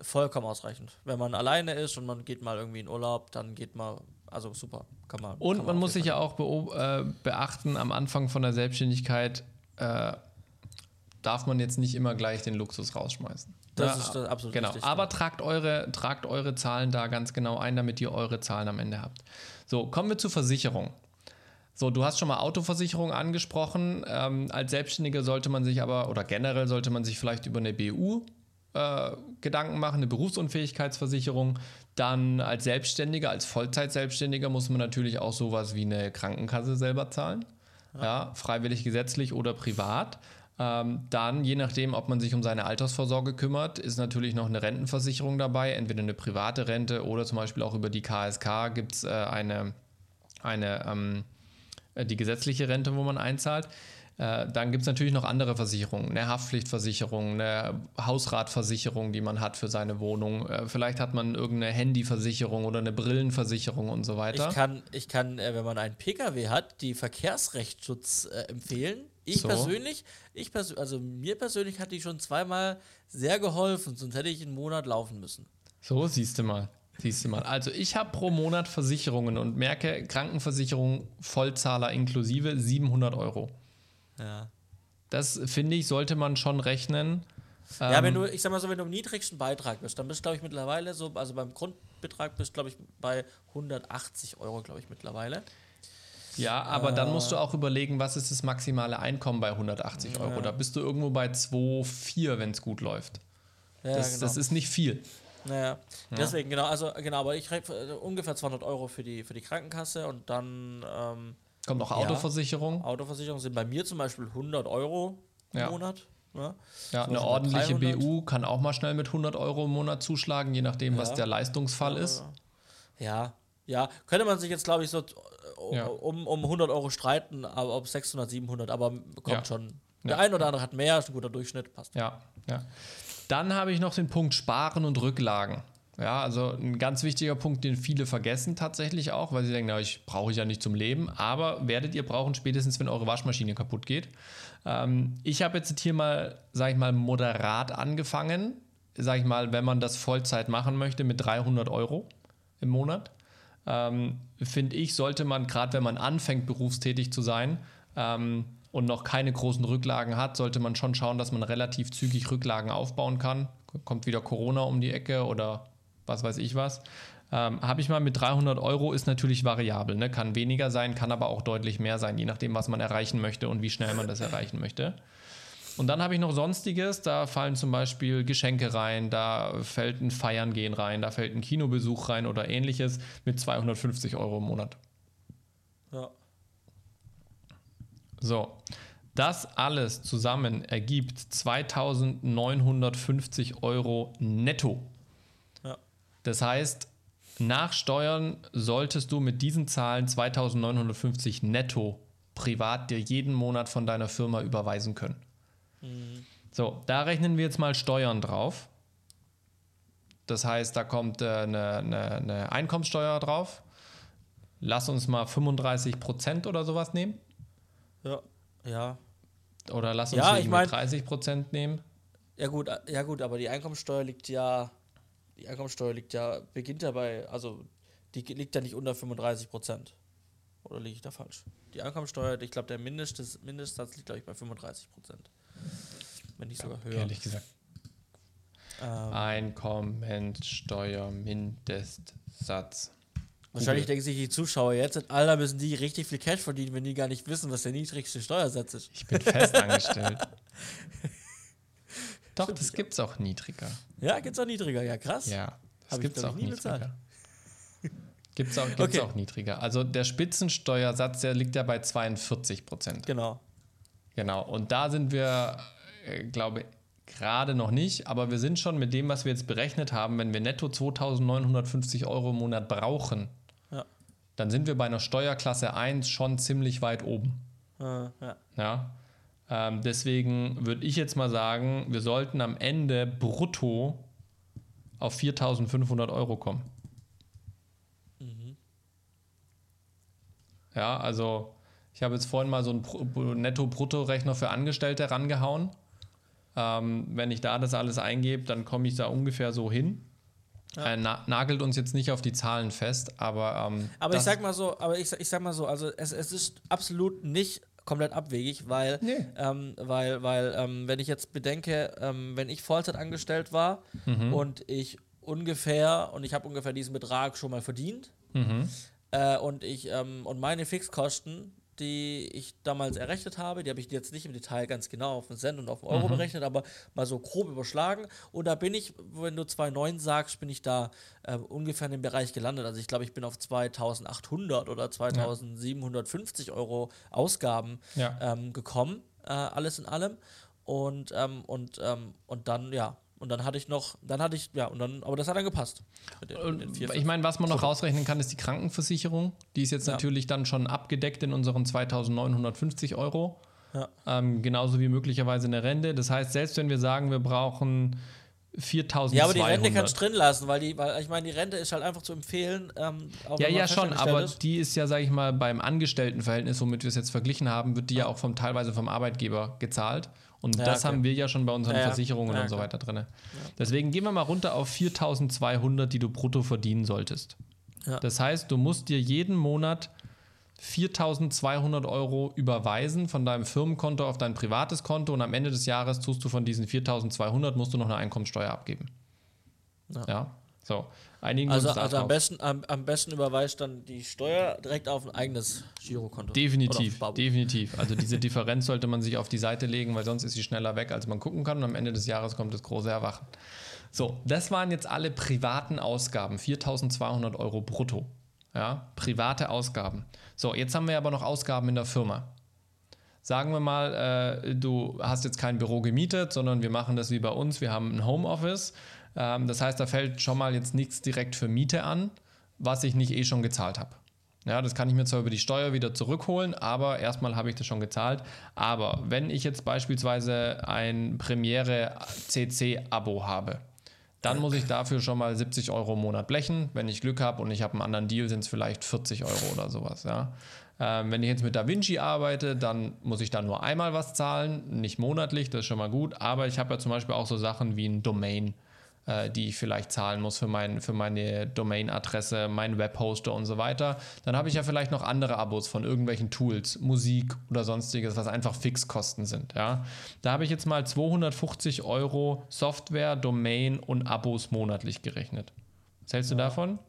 Vollkommen ausreichend. Wenn man alleine ist und man geht mal irgendwie in Urlaub, dann geht man, also super, kann man. Und kann man, man muss sich ja auch äh, beachten, am Anfang von der Selbstständigkeit äh, darf man jetzt nicht immer gleich den Luxus rausschmeißen. Das ja, ist das absolut genau. Richtig, Aber tragt eure, tragt eure Zahlen da ganz genau ein, damit ihr eure Zahlen am Ende habt. So, kommen wir zur Versicherung. So, du hast schon mal Autoversicherung angesprochen. Ähm, als Selbstständiger sollte man sich aber, oder generell sollte man sich vielleicht über eine BU äh, Gedanken machen, eine Berufsunfähigkeitsversicherung. Dann als Selbstständiger, als Vollzeitselbstständiger muss man natürlich auch sowas wie eine Krankenkasse selber zahlen. Ja, ja freiwillig gesetzlich oder privat. Ähm, dann, je nachdem, ob man sich um seine Altersvorsorge kümmert, ist natürlich noch eine Rentenversicherung dabei, entweder eine private Rente oder zum Beispiel auch über die KSK gibt es äh, eine, eine ähm, äh, die gesetzliche Rente, wo man einzahlt. Äh, dann gibt es natürlich noch andere Versicherungen, eine Haftpflichtversicherung, eine Hausratversicherung, die man hat für seine Wohnung. Äh, vielleicht hat man irgendeine Handyversicherung oder eine Brillenversicherung und so weiter. Ich kann, ich kann wenn man einen Pkw hat, die Verkehrsrechtsschutz empfehlen. Ich so. persönlich, ich pers also mir persönlich hat die schon zweimal sehr geholfen, sonst hätte ich einen Monat laufen müssen. So, siehst du mal. Siehst du mal. Also ich habe pro Monat Versicherungen und merke Krankenversicherung Vollzahler inklusive 700 Euro. Ja. Das finde ich, sollte man schon rechnen. Ja, ähm, wenn du, ich sag mal so, wenn du im niedrigsten Beitrag bist, dann bist du, glaube ich, mittlerweile so, also beim Grundbetrag bist du, glaube ich, bei 180 Euro, glaube ich, mittlerweile. Ja, aber äh, dann musst du auch überlegen, was ist das maximale Einkommen bei 180 Euro. Ja. Da bist du irgendwo bei 2,4, wenn es gut läuft. Ja, das, genau. das ist nicht viel. Naja, ja. deswegen, genau, also genau, aber ich kriege äh, ungefähr 200 Euro für die, für die Krankenkasse und dann ähm, Kommt noch Autoversicherung? Ja, Autoversicherung sind bei mir zum Beispiel 100 Euro im ja. Monat. Ne? Ja, so eine ordentliche 300. BU kann auch mal schnell mit 100 Euro im Monat zuschlagen, je nachdem, ja. was der Leistungsfall ist. Ja, ja, könnte man sich jetzt, glaube ich, so um, um 100 Euro streiten, aber ob 600, 700, aber kommt schon. Der ein oder andere hat mehr, ist ein guter Durchschnitt, passt. Ja, ja. Dann habe ich noch den Punkt Sparen und Rücklagen. Ja, also ein ganz wichtiger Punkt, den viele vergessen tatsächlich auch, weil sie denken, na, ich brauche ich ja nicht zum Leben, aber werdet ihr brauchen spätestens, wenn eure Waschmaschine kaputt geht. Ähm, ich habe jetzt hier mal, sage ich mal, moderat angefangen, sage ich mal, wenn man das Vollzeit machen möchte mit 300 Euro im Monat. Ähm, Finde ich, sollte man, gerade wenn man anfängt, berufstätig zu sein, ähm, und noch keine großen Rücklagen hat, sollte man schon schauen, dass man relativ zügig Rücklagen aufbauen kann. Kommt wieder Corona um die Ecke oder was weiß ich was. Ähm, Habe ich mal mit 300 Euro, ist natürlich variabel. Ne? Kann weniger sein, kann aber auch deutlich mehr sein, je nachdem, was man erreichen möchte und wie schnell man das erreichen möchte. Und dann habe ich noch Sonstiges, da fallen zum Beispiel Geschenke rein, da fällt ein Feiern gehen rein, da fällt ein Kinobesuch rein oder ähnliches mit 250 Euro im Monat. Ja. So, das alles zusammen ergibt 2950 Euro netto. Das heißt, nach Steuern solltest du mit diesen Zahlen 2950 netto privat dir jeden Monat von deiner Firma überweisen können. Mhm. So, da rechnen wir jetzt mal Steuern drauf. Das heißt, da kommt äh, eine, eine, eine, Einkommenssteuer drauf. Lass uns mal 35 Prozent oder sowas nehmen. Ja, ja. Oder lass uns ja, ich mein, 30 Prozent nehmen. Ja gut, ja gut, aber die Einkommenssteuer liegt ja die Einkommensteuer liegt ja, beginnt ja bei, also die liegt ja nicht unter 35 Prozent. Oder liege ich da falsch? Die Einkommensteuer, ich glaube, der Mindest, Mindestsatz liegt, glaube ich, bei 35 Prozent. Wenn nicht sogar höher. Ehrlich gesagt. Ähm, Einkommensteuer Mindestsatz. Wahrscheinlich denken sich die Zuschauer jetzt, Alter, müssen die richtig viel Cash verdienen, wenn die gar nicht wissen, was der niedrigste Steuersatz ist. Ich bin festangestellt. Doch, das gibt es auch niedriger. Ja, gibt es auch niedriger, ja krass. Ja, das gibt es auch nie niedriger. Gibt es auch, gibt's okay. auch niedriger. Also der Spitzensteuersatz, der liegt ja bei 42 Prozent. Genau. Genau. Und da sind wir, äh, glaube ich, gerade noch nicht, aber wir sind schon mit dem, was wir jetzt berechnet haben, wenn wir netto 2950 Euro im Monat brauchen, ja. dann sind wir bei einer Steuerklasse 1 schon ziemlich weit oben. Ja. ja? Ähm, deswegen würde ich jetzt mal sagen, wir sollten am Ende brutto auf 4500 Euro kommen. Ja, also ich habe jetzt vorhin mal so einen Netto-Brutto-Rechner für Angestellte rangehauen. Ähm, wenn ich da das alles eingebe, dann komme ich da ungefähr so hin. Ja. Äh, na, nagelt uns jetzt nicht auf die Zahlen fest, aber. Ähm, aber ich sag mal so, aber ich, ich sag mal so, also es, es ist absolut nicht komplett abwegig, weil, nee. ähm, weil, weil ähm, wenn ich jetzt bedenke, ähm, wenn ich Vollzeit angestellt war mhm. und ich ungefähr, und ich habe ungefähr diesen Betrag schon mal verdient, mhm. Äh, und ich ähm, und meine Fixkosten, die ich damals errechnet habe, die habe ich jetzt nicht im Detail ganz genau auf den Cent und auf den Euro mhm. berechnet, aber mal so grob überschlagen. Und da bin ich, wenn du 2,9 sagst, bin ich da äh, ungefähr in dem Bereich gelandet. Also ich glaube, ich bin auf 2800 oder 2750 ja. Euro Ausgaben ja. ähm, gekommen, äh, alles in allem. Und, ähm, und, ähm, und dann, ja, und dann hatte ich noch, dann hatte ich, ja, und dann, aber das hat dann gepasst. Den, den vier, ich meine, was man noch rausrechnen kann, ist die Krankenversicherung. Die ist jetzt ja. natürlich dann schon abgedeckt in unseren 2950 Euro. Ja. Ähm, genauso wie möglicherweise eine Rente. Das heißt, selbst wenn wir sagen, wir brauchen 4200. Ja, aber die Rente kannst du drin lassen, weil die, weil ich meine, die Rente ist halt einfach zu empfehlen. Ähm, ja, ja, schon, aber ist. die ist ja, sage ich mal, beim Angestelltenverhältnis, womit wir es jetzt verglichen haben, wird die ja, ja auch vom, teilweise vom Arbeitgeber gezahlt. Und ja, das okay. haben wir ja schon bei unseren ja, Versicherungen und so weiter drin. Deswegen gehen wir mal runter auf 4200, die du brutto verdienen solltest. Das heißt, du musst dir jeden Monat 4200 Euro überweisen von deinem Firmenkonto auf dein privates Konto und am Ende des Jahres tust du von diesen 4200 musst du noch eine Einkommensteuer abgeben. Ja. So. Einigen also, also am, besten, am, am besten überweist dann die Steuer direkt auf ein eigenes Girokonto. Definitiv, definitiv. Also diese Differenz sollte man sich auf die Seite legen, weil sonst ist sie schneller weg, als man gucken kann und am Ende des Jahres kommt das große Erwachen. So, das waren jetzt alle privaten Ausgaben, 4200 Euro brutto. Ja, private Ausgaben. So, jetzt haben wir aber noch Ausgaben in der Firma. Sagen wir mal, äh, du hast jetzt kein Büro gemietet, sondern wir machen das wie bei uns. Wir haben ein Homeoffice ähm, das heißt, da fällt schon mal jetzt nichts direkt für Miete an, was ich nicht eh schon gezahlt habe. Ja, das kann ich mir zwar über die Steuer wieder zurückholen, aber erstmal habe ich das schon gezahlt. Aber wenn ich jetzt beispielsweise ein Premiere CC-Abo habe, dann muss ich dafür schon mal 70 Euro im Monat blechen. Wenn ich Glück habe und ich habe einen anderen Deal, sind es vielleicht 40 Euro oder sowas. Ja. Ähm, wenn ich jetzt mit DaVinci arbeite, dann muss ich da nur einmal was zahlen, nicht monatlich, das ist schon mal gut. Aber ich habe ja zum Beispiel auch so Sachen wie ein Domain äh, die ich vielleicht zahlen muss für, mein, für meine Domain-Adresse, meinen Webhoster und so weiter. Dann habe ich ja vielleicht noch andere Abos von irgendwelchen Tools, Musik oder sonstiges, was einfach Fixkosten sind. Ja? Da habe ich jetzt mal 250 Euro Software, Domain und Abos monatlich gerechnet. Was hältst du ja. davon?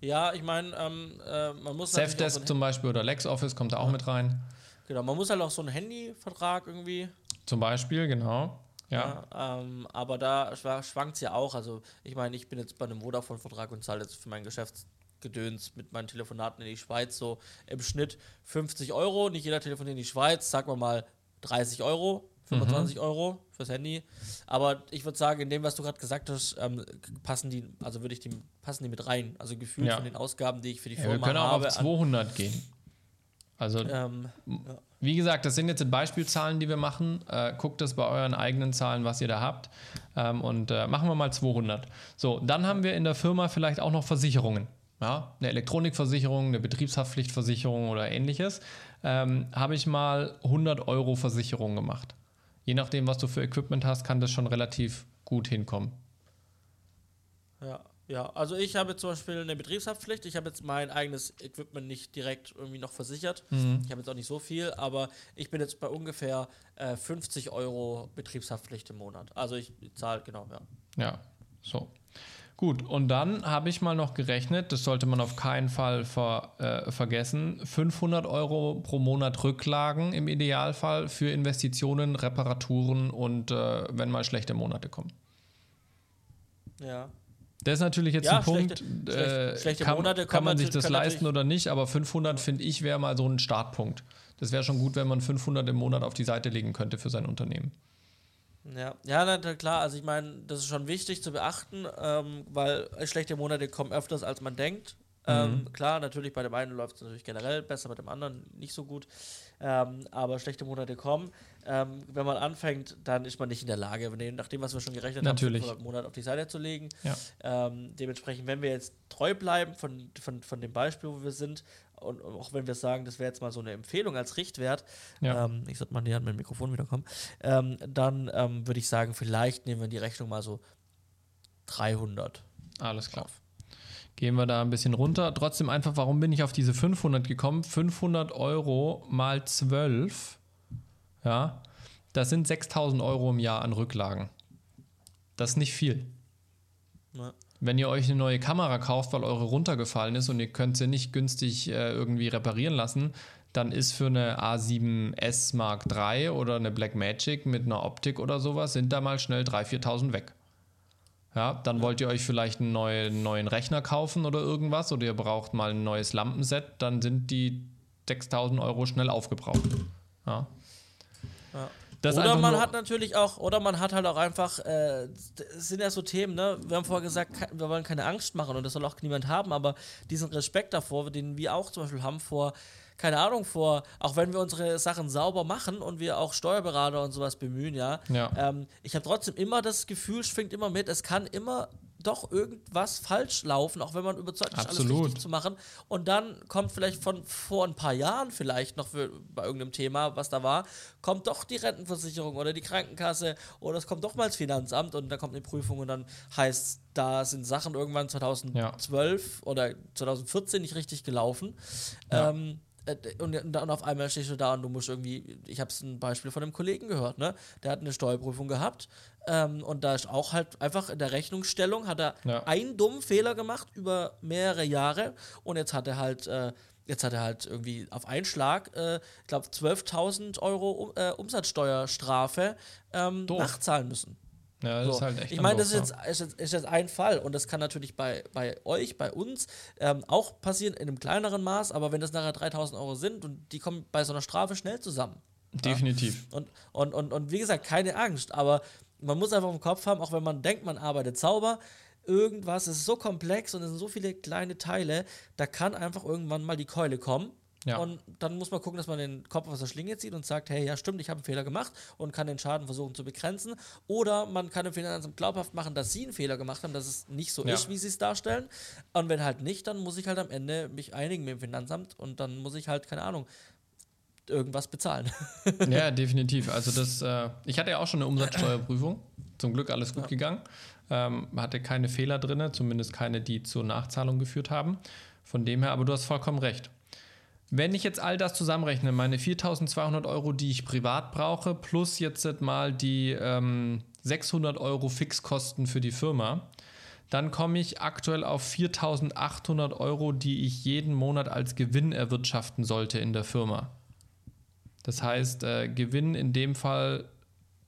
Ja, ich meine, ähm, äh, man muss. Safdesk so zum Beispiel oder LexOffice kommt da auch ja. mit rein. Genau, man muss halt auch so einen Handyvertrag irgendwie. Zum Beispiel, genau. Ja. ja ähm, aber da schwankt es ja auch. Also, ich meine, ich bin jetzt bei einem Vodafone-Vertrag und zahle jetzt für mein Geschäftsgedöns mit meinen Telefonaten in die Schweiz so im Schnitt 50 Euro. Nicht jeder telefoniert in die Schweiz, sagen wir mal 30 Euro, 25 mhm. Euro fürs Handy. Aber ich würde sagen, in dem, was du gerade gesagt hast, ähm, passen die, also würde ich die, passen die mit rein. Also gefühlt ja. von den Ausgaben, die ich für die Firma habe. Wir können auch habe, auf 200 gehen. Also, ähm, ja. wie gesagt, das sind jetzt Beispielzahlen, die wir machen. Äh, guckt das bei euren eigenen Zahlen, was ihr da habt. Ähm, und äh, machen wir mal 200. So, dann haben wir in der Firma vielleicht auch noch Versicherungen. Ja, eine Elektronikversicherung, eine Betriebshaftpflichtversicherung oder ähnliches. Ähm, Habe ich mal 100 Euro Versicherung gemacht. Je nachdem, was du für Equipment hast, kann das schon relativ gut hinkommen. Ja, ja, also ich habe zum Beispiel eine Betriebshaftpflicht. Ich habe jetzt mein eigenes Equipment nicht direkt irgendwie noch versichert. Mhm. Ich habe jetzt auch nicht so viel, aber ich bin jetzt bei ungefähr äh, 50 Euro Betriebshaftpflicht im Monat. Also ich zahle, genau, ja. Ja, so. Gut, und dann habe ich mal noch gerechnet, das sollte man auf keinen Fall ver, äh, vergessen, 500 Euro pro Monat Rücklagen im Idealfall für Investitionen, Reparaturen und äh, wenn mal schlechte Monate kommen. Ja, Das ist natürlich jetzt Ja, ein Punkt, schlechte- äh, schlechte- kann, Monate kann man sich das leisten oder nicht, aber 500 finde ich wäre mal so ein Startpunkt. Das wäre schon gut, wenn man 500 im Monat auf die Seite legen könnte für sein Unternehmen. Ja, ja na, klar, also ich meine, das ist schon wichtig zu beachten, ähm, weil schlechte Monate kommen öfters, als man denkt. Ähm, klar, natürlich bei dem einen läuft es natürlich generell besser, bei dem anderen nicht so gut. Ähm, aber schlechte Monate kommen. Ähm, wenn man anfängt, dann ist man nicht in der Lage, wenn- nach dem, was wir schon gerechnet Natürlich. haben, 500 Monate auf die Seite zu legen. Ja. Ähm, dementsprechend, wenn wir jetzt treu bleiben von, von, von dem Beispiel, wo wir sind, und auch wenn wir sagen, das wäre jetzt mal so eine Empfehlung als Richtwert, Ja. ähm, ich sollte mal näher an mein Mikrofon wiederkommen, ähm, dann ähm, würde ich sagen, vielleicht nehmen wir in die Rechnung mal so 300. Alles klar. Gehen wir da ein bisschen runter. Trotzdem einfach, warum bin ich auf diese 500 gekommen? 500 Euro mal 12, ja, das sind 6000 Euro im Jahr an Rücklagen. Das ist nicht viel. Ja. Wenn ihr euch eine neue Kamera kauft, weil eure runtergefallen ist und ihr könnt sie nicht günstig äh, irgendwie reparieren lassen, dann ist für eine A7S Mark III oder eine Blackmagic mit einer Optik oder sowas, sind da mal schnell 3.000, 4.000 weg. Ja, dann wollt ihr euch vielleicht einen neuen, neuen Rechner kaufen oder irgendwas oder ihr braucht mal ein neues Lampenset, dann sind die 6.000 Euro schnell aufgebraucht. Ja. Ja. Das oder man hat natürlich auch, oder man hat halt auch einfach, äh, es sind ja so Themen, ne? Wir haben vorher gesagt, wir wollen keine Angst machen und das soll auch niemand haben, aber diesen Respekt davor, den wir auch zum Beispiel haben vor, keine Ahnung, vor, auch wenn wir unsere Sachen sauber machen und wir auch Steuerberater und sowas bemühen, ja. Ja. Ähm, ich habe trotzdem immer das Gefühl, schwingt immer mit, es kann immer doch irgendwas falsch laufen, auch wenn man überzeugt ist, alles richtig zu machen. Und dann kommt vielleicht von vor ein paar Jahren vielleicht noch für, bei irgendeinem Thema, was da war, kommt doch die Rentenversicherung oder die Krankenkasse oder es kommt doch mal das Finanzamt und da kommt eine Prüfung und dann heißt, da sind Sachen irgendwann 2012 oder 2014 nicht richtig gelaufen. Ja. Ähm, äh, und, und dann auf einmal stehst du da und du musst irgendwie, ich habe es ein Beispiel von einem Kollegen gehört, ne? Der hat eine Steuerprüfung gehabt ähm, und da ist auch halt einfach in der Rechnungsstellung hat er Ja. einen dummen Fehler gemacht über mehrere Jahre und jetzt hat er halt, äh, jetzt hat er halt irgendwie auf einen Schlag, äh, ich glaube 12.000 Euro um, äh, Umsatzsteuerstrafe ähm, nachzahlen müssen. Ja, das So. ist halt echt ich meine, das ist jetzt, ist, jetzt, ist jetzt ein Fall und das kann natürlich bei, bei euch, bei uns ähm, auch passieren in einem kleineren Maß, aber wenn das nachher 3000 Euro sind und die kommen bei so einer Strafe schnell zusammen. ja. Definitiv. Und, und, und, und wie gesagt, keine Angst, aber man muss einfach im Kopf haben, auch wenn man denkt, man arbeitet sauber, irgendwas ist so komplex und es sind so viele kleine Teile, da kann einfach irgendwann mal die Keule kommen. Ja. Und dann muss man gucken, dass man den Kopf aus der Schlinge zieht und sagt, hey, ja stimmt, ich habe einen Fehler gemacht und kann den Schaden versuchen zu begrenzen. Oder man kann dem Finanzamt glaubhaft machen, dass sie einen Fehler gemacht haben, dass es nicht so Ja. ist, wie sie es darstellen. Und wenn halt nicht, dann muss ich halt am Ende mich einigen mit dem Finanzamt und dann muss ich halt, keine Ahnung, irgendwas bezahlen. Ja, definitiv. Also das, äh, ich hatte ja auch schon eine Umsatzsteuerprüfung. Zum Glück alles gut gegangen. Ähm, hatte keine Fehler drin, zumindest keine, die zur Nachzahlung geführt haben. Von dem her, aber du hast vollkommen recht. Wenn ich jetzt all das zusammenrechne, meine 4.200 Euro, die ich privat brauche, plus jetzt mal die ähm, 600 Euro Fixkosten für die Firma, dann komme ich aktuell auf 4.800 Euro, die ich jeden Monat als Gewinn erwirtschaften sollte in der Firma. Das heißt, äh, Gewinn in dem Fall,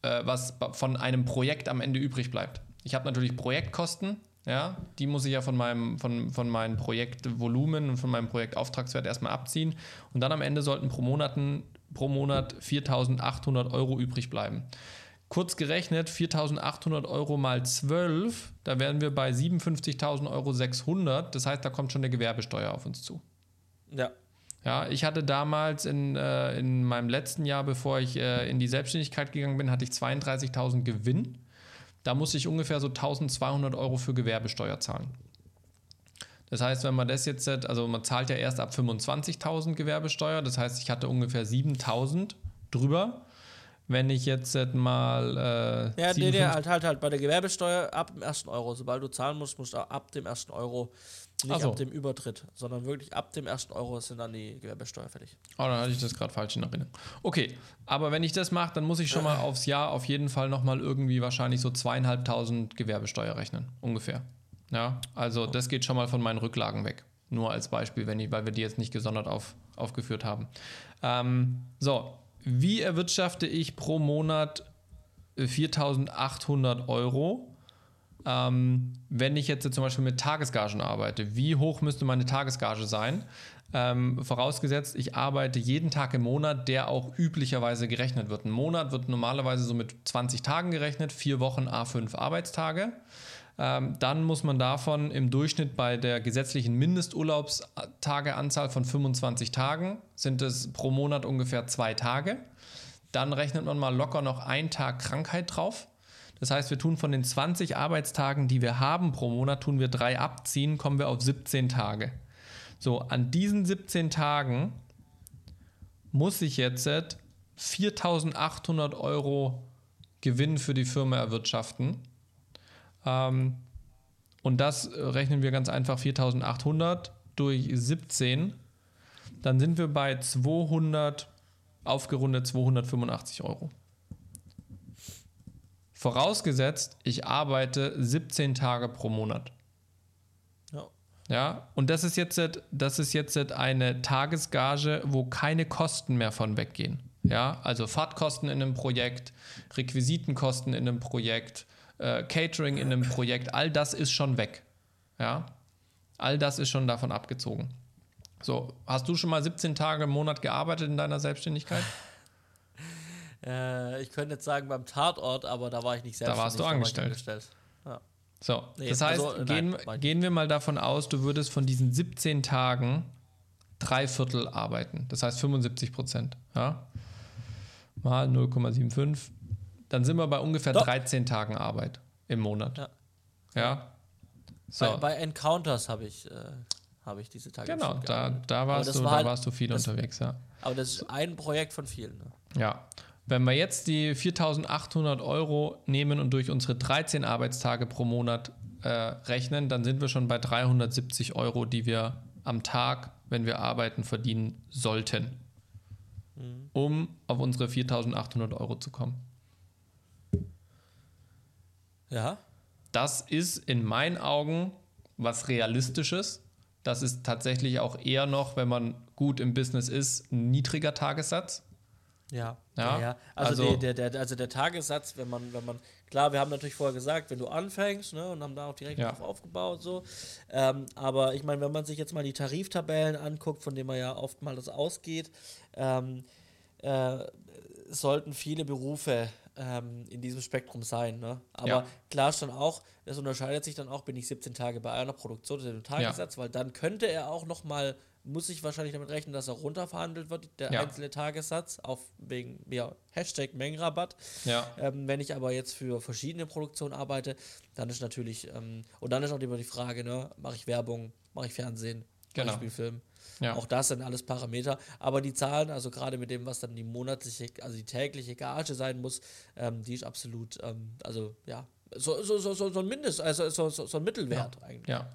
äh, was von einem Projekt am Ende übrig bleibt. Ich habe natürlich Projektkosten, ja, die muss ich ja von meinem, von, von meinem Projektvolumen und von meinem Projektauftragswert erstmal abziehen. Und dann am Ende sollten pro, Monaten, pro Monat 4.800 Euro übrig bleiben. Kurz gerechnet, 4.800 Euro mal 12, da wären wir bei 57.000 Euro 600. Das heißt, da kommt schon eine Gewerbesteuer auf uns zu. ja. Ja, ich hatte damals in, äh, in meinem letzten Jahr, bevor ich äh, in die Selbstständigkeit gegangen bin, hatte ich 32.000 Gewinn. Da musste ich ungefähr so 1.200 Euro für Gewerbesteuer zahlen. Das heißt, wenn man das jetzt, also man zahlt ja erst ab 25.000 Gewerbesteuer, das heißt, ich hatte ungefähr 7.000 drüber. Wenn ich jetzt mal. Äh, Ja, nee, nee, 57 halt, halt, halt. Bei der Gewerbesteuer ab dem ersten Euro. Sobald du zahlen musst, musst du ab dem ersten Euro, nicht so. ab dem Übertritt, sondern wirklich ab dem ersten Euro sind dann die Gewerbesteuer fertig. Oh, dann hatte ich das gerade falsch in Erinnerung. Okay, aber wenn ich das mache, dann muss ich schon mal aufs Jahr auf jeden Fall nochmal irgendwie wahrscheinlich so zweieinhalbtausend Gewerbesteuer rechnen, ungefähr. Ja, also das geht schon mal von meinen Rücklagen weg. Nur als Beispiel, wenn ich, weil wir die jetzt nicht gesondert auf, aufgeführt haben. Ähm, so, wie erwirtschafte ich pro Monat äh, 4.800 Euro? Ähm, wenn ich jetzt zum Beispiel mit Tagesgagen arbeite, wie hoch müsste meine Tagesgage sein? Ähm, vorausgesetzt, ich arbeite jeden Tag im Monat, der auch üblicherweise gerechnet wird. Ein Monat wird normalerweise so mit 20 Tagen gerechnet, vier Wochen A5 Arbeitstage. Ähm, dann muss man davon im Durchschnitt bei der gesetzlichen Mindesturlaubstageanzahl von 25 Tagen sind es pro Monat ungefähr zwei Tage. Dann rechnet man mal locker noch einen Tag Krankheit drauf. Das heißt, wir tun von den 20 Arbeitstagen, die wir haben pro Monat, tun wir drei abziehen, kommen wir auf 17 Tage. So, an diesen 17 Tagen muss ich jetzt 4.800 Euro Gewinn für die Firma erwirtschaften. Ähm, und das rechnen wir ganz einfach 4.800 durch 17. Dann sind wir bei 200, aufgerundet 285 Euro. Vorausgesetzt, ich arbeite 17 Tage pro Monat. Ja. Ja, und das ist jetzt, das ist jetzt eine Tagesgage, wo keine Kosten mehr von weggehen. Ja, also Fahrtkosten in einem Projekt, Requisitenkosten in einem Projekt, äh, Catering in einem Projekt, all das ist schon weg. Ja, all das ist schon davon abgezogen. So, hast du schon mal 17 Tage im Monat gearbeitet in deiner Selbstständigkeit? Äh, ich könnte jetzt sagen beim Tatort, aber da war ich nicht selbstständig. Da warst du angestellt. angestellt. Ja. So, nee, das heißt, also, gehen, nein, gehen wir mal davon aus, du würdest von diesen 17 Tagen drei Viertel arbeiten. Das heißt 75 Prozent. Ja? Mal 0,75. Dann sind wir bei ungefähr Doch. 13 Tagen Arbeit im Monat. Ja. ja? So. Bei, bei Encounters habe ich, äh, hab ich diese Tage. Genau, da, da, warst du, war da halt, warst du viel unterwegs, ja. Aber das ist ein Projekt von vielen. Ne? Ja. Wenn wir jetzt die 4.800 Euro nehmen und durch unsere 13 Arbeitstage pro Monat äh, rechnen, dann sind wir schon bei 370 Euro, die wir am Tag, wenn wir arbeiten, verdienen sollten, mhm. um auf unsere 4.800 Euro zu kommen. Ja. Das ist in meinen Augen was Realistisches. Das ist tatsächlich auch eher noch, wenn man gut im Business ist, ein niedriger Tagessatz. Ja, ja, ja. Also, also, der, der, also der Tagessatz, wenn man, wenn man, klar, wir haben natürlich vorher gesagt, wenn du anfängst, ne, und haben da auch direkt ja. drauf aufgebaut, so. Ähm, aber ich meine, wenn man sich jetzt mal die Tariftabellen anguckt, von denen man ja oft mal das ausgeht, ähm, äh, sollten viele Berufe ähm, in diesem Spektrum sein. Ne? Aber ja. klar ist dann auch, das unterscheidet sich dann auch, bin ich 17 Tage bei einer Produktion oder dem Tagessatz, weil dann könnte er auch noch mal muss ich wahrscheinlich damit rechnen, dass er runterverhandelt wird, der ja. einzelne Tagessatz, auf wegen ja, Hashtag Mengenrabatt. Ja. Ähm, wenn ich aber jetzt für verschiedene Produktionen arbeite, dann ist natürlich, ähm, und dann ist auch immer die Frage, ne, mache ich Werbung, mache ich Fernsehen, genau. Spielfilm. Ja. Auch das sind alles Parameter. Aber die Zahlen, also gerade mit dem, was dann die monatliche, also die tägliche Gage sein muss, ähm, die ist absolut, ähm, also ja, so, so, so, so ein Mindest, also so, so, so ein Mittelwert eigentlich. Ja.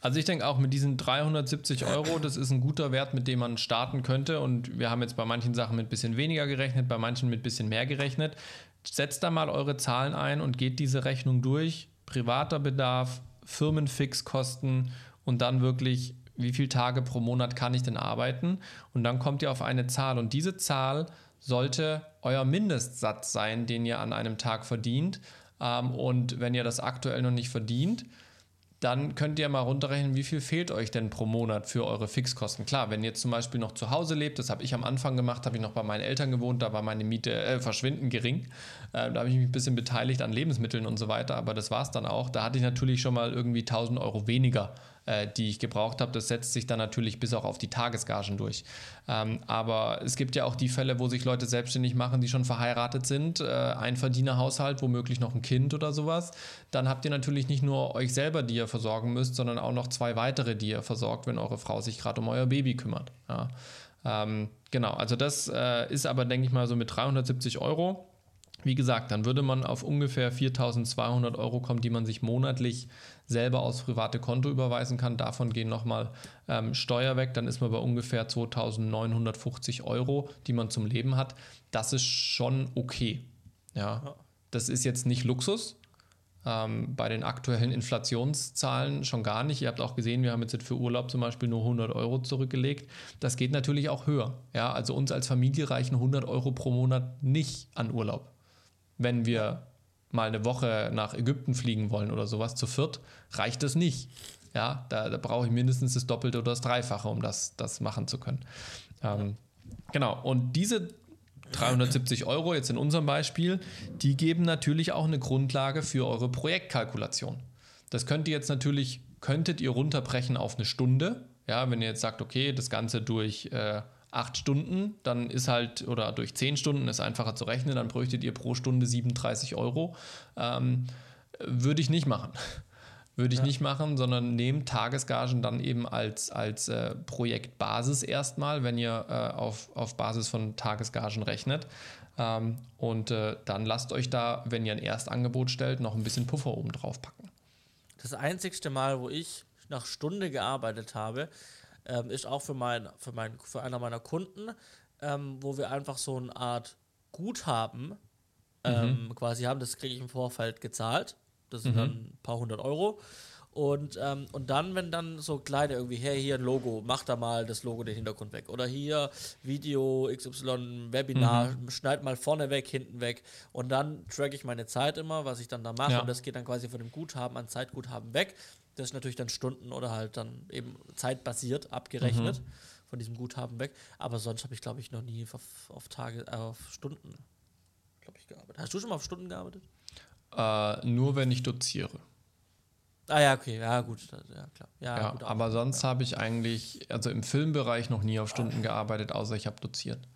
Also ich denke auch mit diesen 370 Euro, das ist ein guter Wert, mit dem man starten könnte. Und wir haben jetzt bei manchen Sachen mit ein bisschen weniger gerechnet, bei manchen mit ein bisschen mehr gerechnet. Setzt da mal eure Zahlen ein und geht diese Rechnung durch. Privater Bedarf, Firmenfixkosten und dann wirklich, wie viele Tage pro Monat kann ich denn arbeiten? Und dann kommt ihr auf eine Zahl. Und diese Zahl sollte euer Mindestsatz sein, den ihr an einem Tag verdient. Ähm, und wenn ihr das aktuell noch nicht verdient, dann könnt ihr mal runterrechnen, wie viel fehlt euch denn pro Monat für eure Fixkosten. Klar, wenn ihr zum Beispiel noch zu Hause lebt, das habe ich am Anfang gemacht, habe ich noch bei meinen Eltern gewohnt, da war meine Miete äh, verschwindend gering. Äh, da habe ich mich ein bisschen beteiligt an Lebensmitteln und so weiter, aber das war es dann auch. Da hatte ich natürlich schon mal irgendwie 1000 Euro weniger äh, die ich gebraucht habe. Das setzt sich dann natürlich bis auch auf die Tagesgagen durch. Ähm, aber es gibt ja auch die Fälle, wo sich Leute selbstständig machen, die schon verheiratet sind, äh, Einverdienerhaushalt, womöglich noch ein Kind oder sowas. Dann habt ihr natürlich nicht nur euch selber, die ihr versorgen müsst, sondern auch noch zwei weitere, die ihr versorgt, wenn eure Frau sich gerade um euer Baby kümmert. Ja. Ähm, genau, also das äh, ist aber, denke ich mal, so mit 370 Euro. Wie gesagt, dann würde man auf ungefähr 4200 Euro kommen, die man sich monatlich selber aufs private Konto überweisen kann. Davon gehen nochmal ähm, Steuer weg. Dann ist man bei ungefähr 2950 Euro, die man zum Leben hat. Das ist schon okay. Ja, das ist jetzt nicht Luxus. Ähm, bei den aktuellen Inflationszahlen schon gar nicht. Ihr habt auch gesehen, wir haben jetzt für Urlaub zum Beispiel nur 100 Euro zurückgelegt. Das geht natürlich auch höher. Ja, also uns als Familie reichen 100 Euro pro Monat nicht an Urlaub, wenn wir mal eine Woche nach Ägypten fliegen wollen oder sowas zu viert, reicht das nicht. Ja, da, da brauche ich mindestens das Doppelte oder das Dreifache, um das, das machen zu können. Ähm, genau, und diese 370 Euro jetzt in unserem Beispiel, die geben natürlich auch eine Grundlage für eure Projektkalkulation. Das könnt ihr jetzt natürlich, könntet ihr runterbrechen auf eine Stunde. Ja, wenn ihr jetzt sagt, okay, das Ganze durch äh, acht Stunden, dann ist halt, oder durch zehn Stunden ist einfacher zu rechnen, dann bräuchtet ihr pro Stunde 37 Euro. Ähm, würde ich nicht machen. Würde ich ja. nicht machen, sondern nehmt Tagesgagen dann eben als, als äh, Projektbasis erstmal, wenn ihr äh, auf, auf Basis von Tagesgagen rechnet. Ähm, und äh, dann lasst euch da, wenn ihr ein Erstangebot stellt, noch ein bisschen Puffer oben drauf packen. Das einzigste Mal, wo ich nach Stunde gearbeitet habe, ähm, ist auch für, mein, für, mein, für einer meiner Kunden, ähm, wo wir einfach so eine Art Guthaben ähm, mhm. quasi haben. Das kriege ich im Vorfeld gezahlt. Das sind mhm. dann ein paar hundert Euro. Und, ähm, und dann, wenn dann so kleine irgendwie, hey, hier ein Logo, mach da mal das Logo den Hintergrund weg. Oder hier Video XY, Webinar, mhm. schneid mal vorne weg, hinten weg. Und dann track ich meine Zeit immer, was ich dann da mache. Ja. Und das geht dann quasi von dem Guthaben an Zeitguthaben weg. Das ist natürlich dann Stunden oder halt dann eben zeitbasiert abgerechnet mhm. von diesem Guthaben weg. Aber sonst habe ich, glaube ich, noch nie auf, auf Tage, äh, auf Stunden, glaube ich, gearbeitet. Hast du schon mal auf Stunden gearbeitet? Äh, nur wenn ich doziere. Ah ja, okay, ja gut, ja klar. Ja, ja gut, aber sonst ja. habe ich eigentlich, also im Filmbereich noch nie auf Stunden gearbeitet, außer ich habe doziert.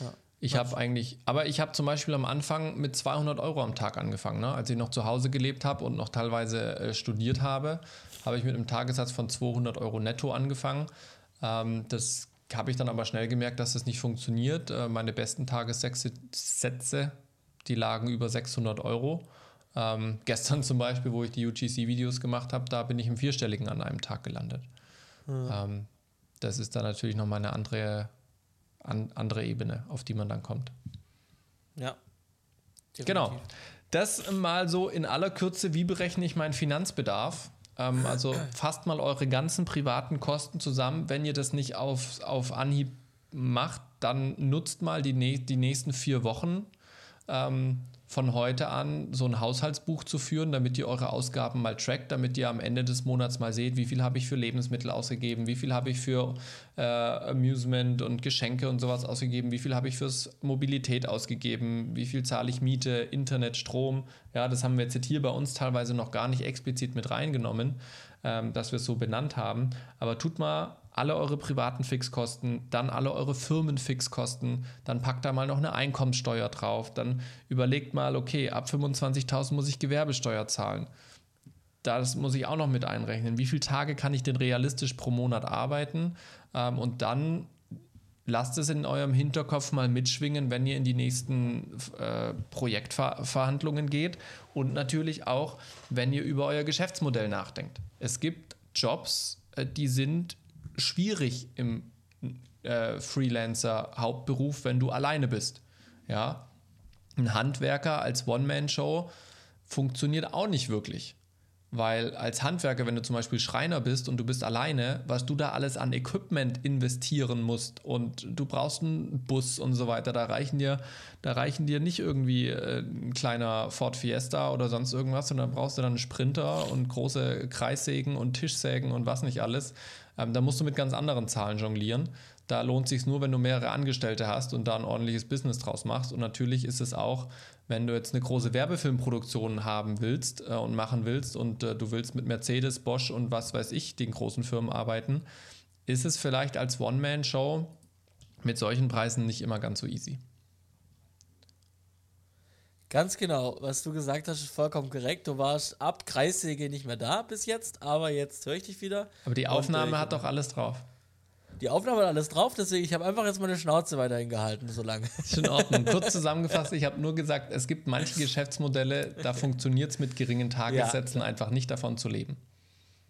Ja. Ich habe eigentlich, aber ich habe zum Beispiel am Anfang mit 200 Euro am Tag angefangen. Ne? Als ich noch zu Hause gelebt habe und noch teilweise äh, studiert habe, habe ich mit einem Tagessatz von 200 Euro netto angefangen. Ähm, das habe ich dann aber schnell gemerkt, dass das nicht funktioniert. Äh, meine besten Tagessätze, die lagen über 600 Euro. Ähm, gestern zum Beispiel, wo ich die UGC-Videos gemacht habe, da bin ich im Vierstelligen an einem Tag gelandet. Mhm. Ähm, das ist dann natürlich nochmal eine andere, an, andere Ebene, auf die man dann kommt. Ja. Definitiv. Genau. Das mal so in aller Kürze, wie berechne ich meinen Finanzbedarf? Ähm, also fasst mal eure ganzen privaten Kosten zusammen. Wenn ihr das nicht auf, auf Anhieb macht, dann nutzt mal die, die nächsten vier Wochen. Ähm, von heute an so ein Haushaltsbuch zu führen, damit ihr eure Ausgaben mal trackt, damit ihr am Ende des Monats mal seht, wie viel habe ich für Lebensmittel ausgegeben, wie viel habe ich für äh, Amusement und Geschenke und sowas ausgegeben, wie viel habe ich fürs Mobilität ausgegeben, wie viel zahle ich Miete, Internet, Strom. Ja, das haben wir jetzt hier bei uns teilweise noch gar nicht explizit mit reingenommen, ähm, dass wir es so benannt haben. Aber tut mal alle eure privaten Fixkosten, dann alle eure Firmenfixkosten, dann packt da mal noch eine Einkommenssteuer drauf, dann überlegt mal, okay, ab 25.000 muss ich Gewerbesteuer zahlen. Das muss ich auch noch mit einrechnen. Wie viele Tage kann ich denn realistisch pro Monat arbeiten? Ähm, und dann lasst es in eurem Hinterkopf mal mitschwingen, wenn ihr in die nächsten äh, Projektverhandlungen geht und natürlich auch, wenn ihr über euer Geschäftsmodell nachdenkt. Es gibt Jobs, äh, die sind schwierig im äh, Freelancer-Hauptberuf, wenn du alleine bist. Ja, ein Handwerker als One-Man-Show funktioniert auch nicht wirklich. Weil als Handwerker, wenn du zum Beispiel Schreiner bist und du bist alleine, was du da alles an Equipment investieren musst und du brauchst einen Bus und so weiter, da reichen dir, da reichen dir nicht irgendwie äh, ein kleiner Ford Fiesta oder sonst irgendwas, sondern brauchst du dann einen Sprinter und große Kreissägen und Tischsägen und was nicht alles. Ähm, da musst du mit ganz anderen Zahlen jonglieren. Da lohnt es sich nur, wenn du mehrere Angestellte hast und da ein ordentliches Business draus machst. Und natürlich ist es auch, wenn du jetzt eine große Werbefilmproduktion haben willst äh, und machen willst und äh, du willst mit Mercedes, Bosch und was weiß ich, den großen Firmen arbeiten, ist es vielleicht als One-Man-Show mit solchen Preisen nicht immer ganz so easy. Ganz genau, was du gesagt hast, ist vollkommen korrekt. Du warst ab Kreissäge nicht mehr da bis jetzt, aber jetzt höre ich dich wieder. Aber die Aufnahme und, äh, hat doch alles drauf. Die Aufnahme hat alles drauf, deswegen ich habe einfach jetzt meine Schnauze weiterhin gehalten, so lange. Ist in Ordnung. Kurz zusammengefasst, ich habe nur gesagt, es gibt manche Geschäftsmodelle, da funktioniert es mit geringen Tagessätzen ja, einfach nicht davon zu leben.